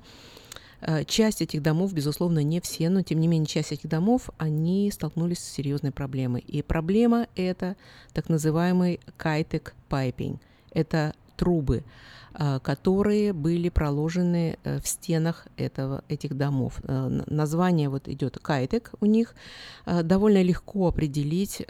э, часть этих домов, безусловно, не все, но тем не менее часть этих домов, они столкнулись с серьезной проблемой. И проблема это так называемый Kitec piping. Это трубы. А, которые были проложены э, в стенах этого, этих домов. Э, название вот идет кайтек у них. Э, довольно легко определить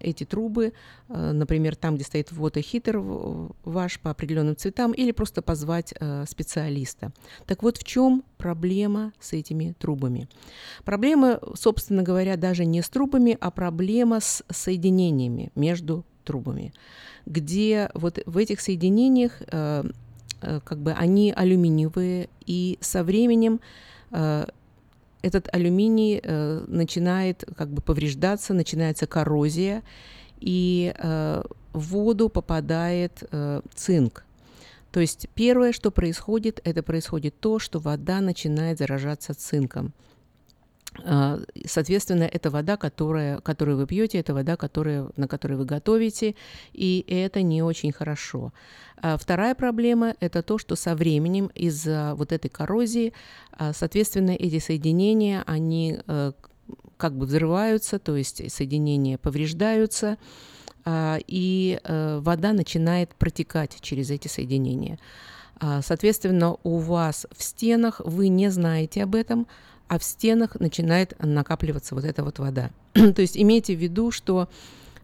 эти трубы, например, там, где стоит водохитер ваш по определенным цветам, или просто позвать специалиста. Так вот, в чем проблема с этими трубами? Проблема, собственно говоря, даже не с трубами, а проблема с соединениями между трубами где вот в этих соединениях э, э, как бы они алюминиевые, и со временем э, этот алюминий э, начинает как бы повреждаться, начинается коррозия, и э, в воду попадает э, цинк. То есть первое, что происходит, это происходит то, что вода начинает заражаться цинком. А, соответственно, это вода, которая, которую вы пьете, это вода, которая, на которой вы готовите, и это не очень хорошо. А вторая проблема – это то, что со временем из-за вот этой коррозии, а, соответственно, эти соединения, они э, как бы взрываются, то есть соединения повреждаются, и э, вода начинает протекать через эти соединения. Соответственно, у вас в стенах вы не знаете об этом, а в стенах начинает накапливаться вот эта вот вода. То есть имейте в виду, что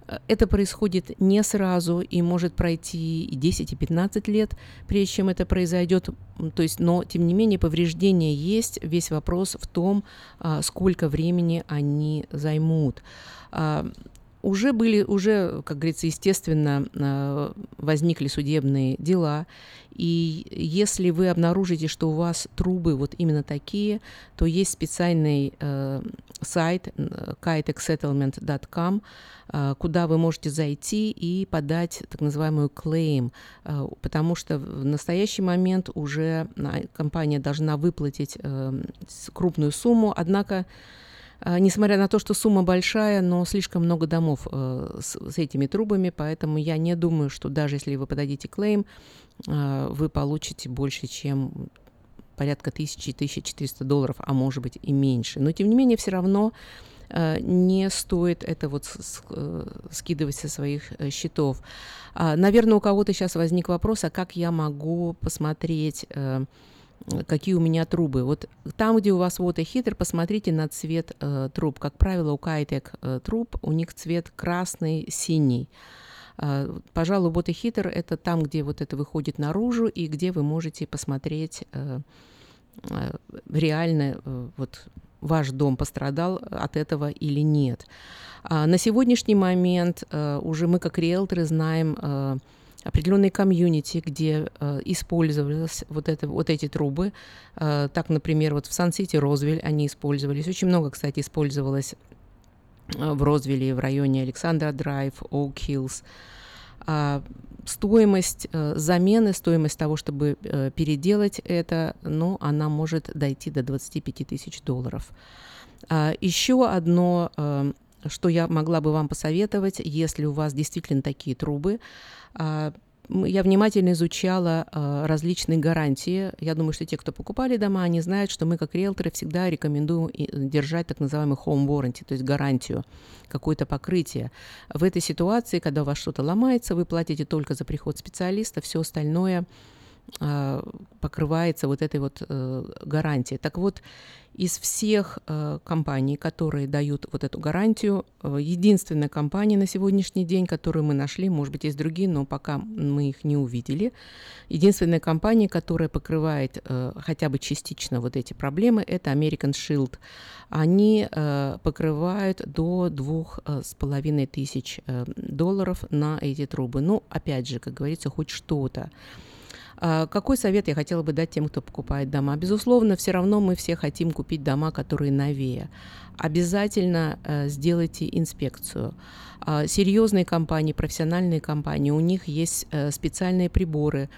э, это происходит не сразу и может пройти и 10, и 15 лет, прежде чем это произойдет. То есть, но тем не менее повреждения есть. Весь вопрос в том, а, сколько времени они займут. А, уже были, уже, как говорится, естественно, а, возникли судебные дела, и если вы обнаружите, что у вас трубы вот именно такие, то есть специальный э, сайт kitexsettlement.com, э, куда вы можете зайти и подать так называемую claim, э, потому что в настоящий момент уже э, компания должна выплатить э, крупную сумму, однако э, Несмотря на то, что сумма большая, но слишком много домов э, с, с этими трубами, поэтому я не думаю, что даже если вы подадите клейм, а, вы получите больше, чем порядка 1000-1400 долларов, а может быть и меньше. Но тем не менее, все равно а, не стоит это вот э, скидывать со своих э, счетов. А, Наверное, у кого-то сейчас возник вопрос, а как я могу посмотреть, э, какие у меня трубы? Вот там, где у вас вот и хитр, посмотрите на цвет труб. Как правило, у Кайтек труб у них цвет красный, синий. А, пожалуй, вот и хитр это там, где вот это выходит наружу и где вы можете посмотреть э, э, реально э, вот ваш дом пострадал от этого или нет. А, на сегодняшний момент уже мы как риэлторы знаем определенные комьюнити, где э, использовались вот, это, вот эти трубы. Э, так, например, вот в Sun City, Roseville они использовались. Очень много, кстати, использовалось в Розвилле, в районе Alexandra Drive, Oak Hills. А, стоимость э, замены, стоимость того, чтобы э, переделать это, ну, она может дойти до 25 тысяч долларов. А, еще одно, э, что я могла бы вам посоветовать, если у вас действительно такие трубы, а, я внимательно изучала э, различные гарантии. Я думаю, что те, кто покупали дома, они знают, что мы, как риэлторы, всегда рекомендуем держать так называемый home warranty, то есть гарантию, какое-то покрытие. В этой ситуации, когда у вас что-то ломается, вы платите только за приход специалиста, все остальное а, покрывается вот этой вот э, гарантией. Так вот, из всех э, компаний, которые дают вот эту гарантию, э, единственная компания на сегодняшний день, которую мы нашли, может быть, есть другие, но пока мы их не увидели, единственная компания, которая покрывает э, хотя бы частично вот эти проблемы, это American Shield. Они э, покрывают до двух э, с половиной тысяч э, долларов на эти трубы. Ну, опять же, как говорится, хоть что-то. А, какой совет я хотела бы дать тем, кто покупает дома? Безусловно, все равно мы все хотим купить дома, которые новее. Обязательно э, сделайте инспекцию. Э, серьезные компании, профессиональные компании, у них есть э, специальные приборы,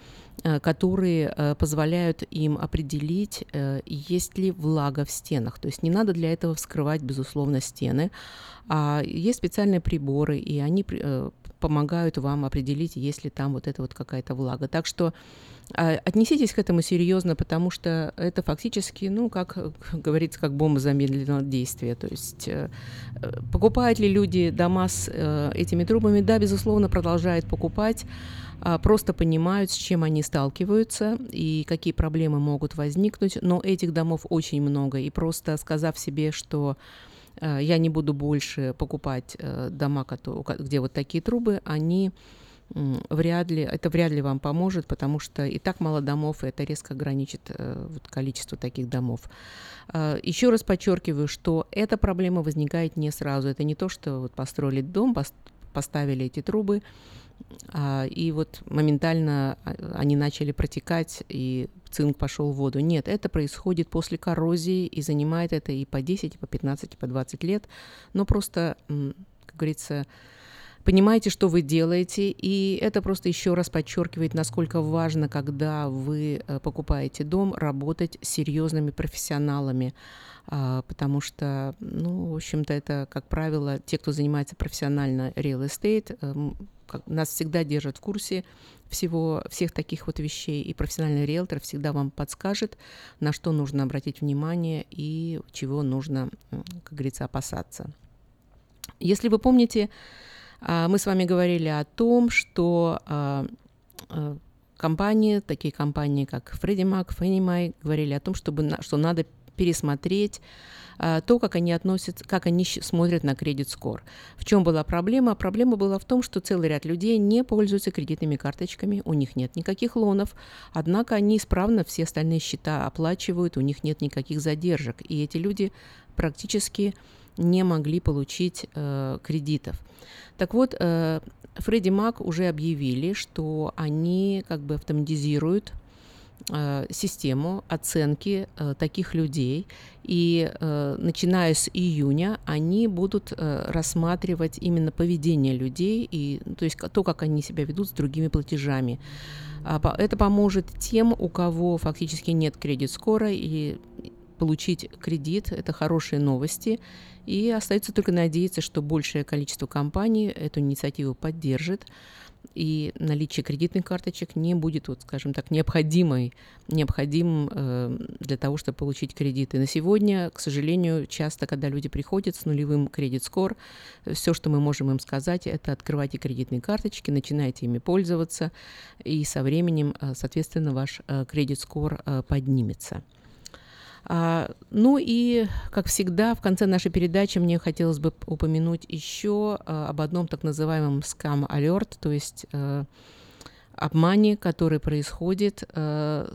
э, которые позволяют им определить, есть ли влага в стенах. То есть не надо для этого вскрывать, безусловно, стены. А есть специальные приборы, и они помогают вам определить, есть ли там вот эта вот какая-то влага. Так что а, отнеситесь к этому серьезно, потому что это фактически, ну, как говорится, как бомба замедленного действия. То есть э, покупают ли люди дома с э, этими трубами? Да, безусловно, продолжают покупать а, просто понимают, с чем они сталкиваются и какие проблемы могут возникнуть. Но этих домов очень много. И просто сказав себе, что э, я не буду больше покупать дома, где вот такие трубы, они вряд ли, это вряд ли вам поможет, потому что и так мало домов, и это резко ограничит э, вот, количество таких домов. Э, еще раз подчеркиваю, что эта проблема возникает не сразу. Это не то, что вот построили дом, пос, поставили эти трубы, а, и вот моментально а, они начали протекать, и цинк пошел в воду. Нет, это происходит после коррозии, и занимает это и по 10, и по 15, и по 20 лет. Но просто, как говорится, понимаете, что вы делаете, и это просто еще раз подчеркивает, насколько важно, когда вы э, покупаете дом, работать с серьезными профессионалами, а, потому что, ну, в общем-то, это, как правило, те, кто занимается профессионально real estate, эм, нас всегда держат в курсе всего, всех таких вот вещей, и профессиональный риэлтор всегда вам подскажет, на что нужно обратить внимание и чего нужно, как говорится, опасаться. Если вы помните, мы с вами говорили о том, что а, а, компании, такие компании, как Freddie Mac, Fannie Mae, говорили о том, чтобы, что надо пересмотреть то, как они относятся, как они смотрят на кредит-скор. В чем была проблема? Проблема была в том, что целый ряд людей не пользуются кредитными карточками, у них нет никаких лонов, однако они исправно все остальные счета оплачивают, у них нет никаких задержек, и эти люди практически не могли получить э, кредитов. Так вот, э, Фредди Мак уже объявили, что они как бы автоматизируют э, систему оценки э, таких людей, и э, начиная с июня они будут э, рассматривать именно поведение людей, и, то есть то, как они себя ведут с другими платежами. Это поможет тем, у кого фактически нет кредит-скора, и получить кредит – это хорошие новости, и остается только надеяться, что большее количество компаний эту инициативу поддержит, и наличие кредитных карточек не будет, вот, скажем так, необходимой, необходимым э, для того, чтобы получить кредиты. На сегодня, к сожалению, часто, когда люди приходят с нулевым кредит-скор, все, что мы можем им сказать, это открывайте кредитные карточки, начинайте ими пользоваться, и со временем, э, соответственно, ваш э, кредит-скор э, поднимется. А, ну и, как всегда, в конце нашей передачи мне хотелось бы упомянуть еще а, об одном так называемом scam alert, то есть а, обмане, который происходит. А,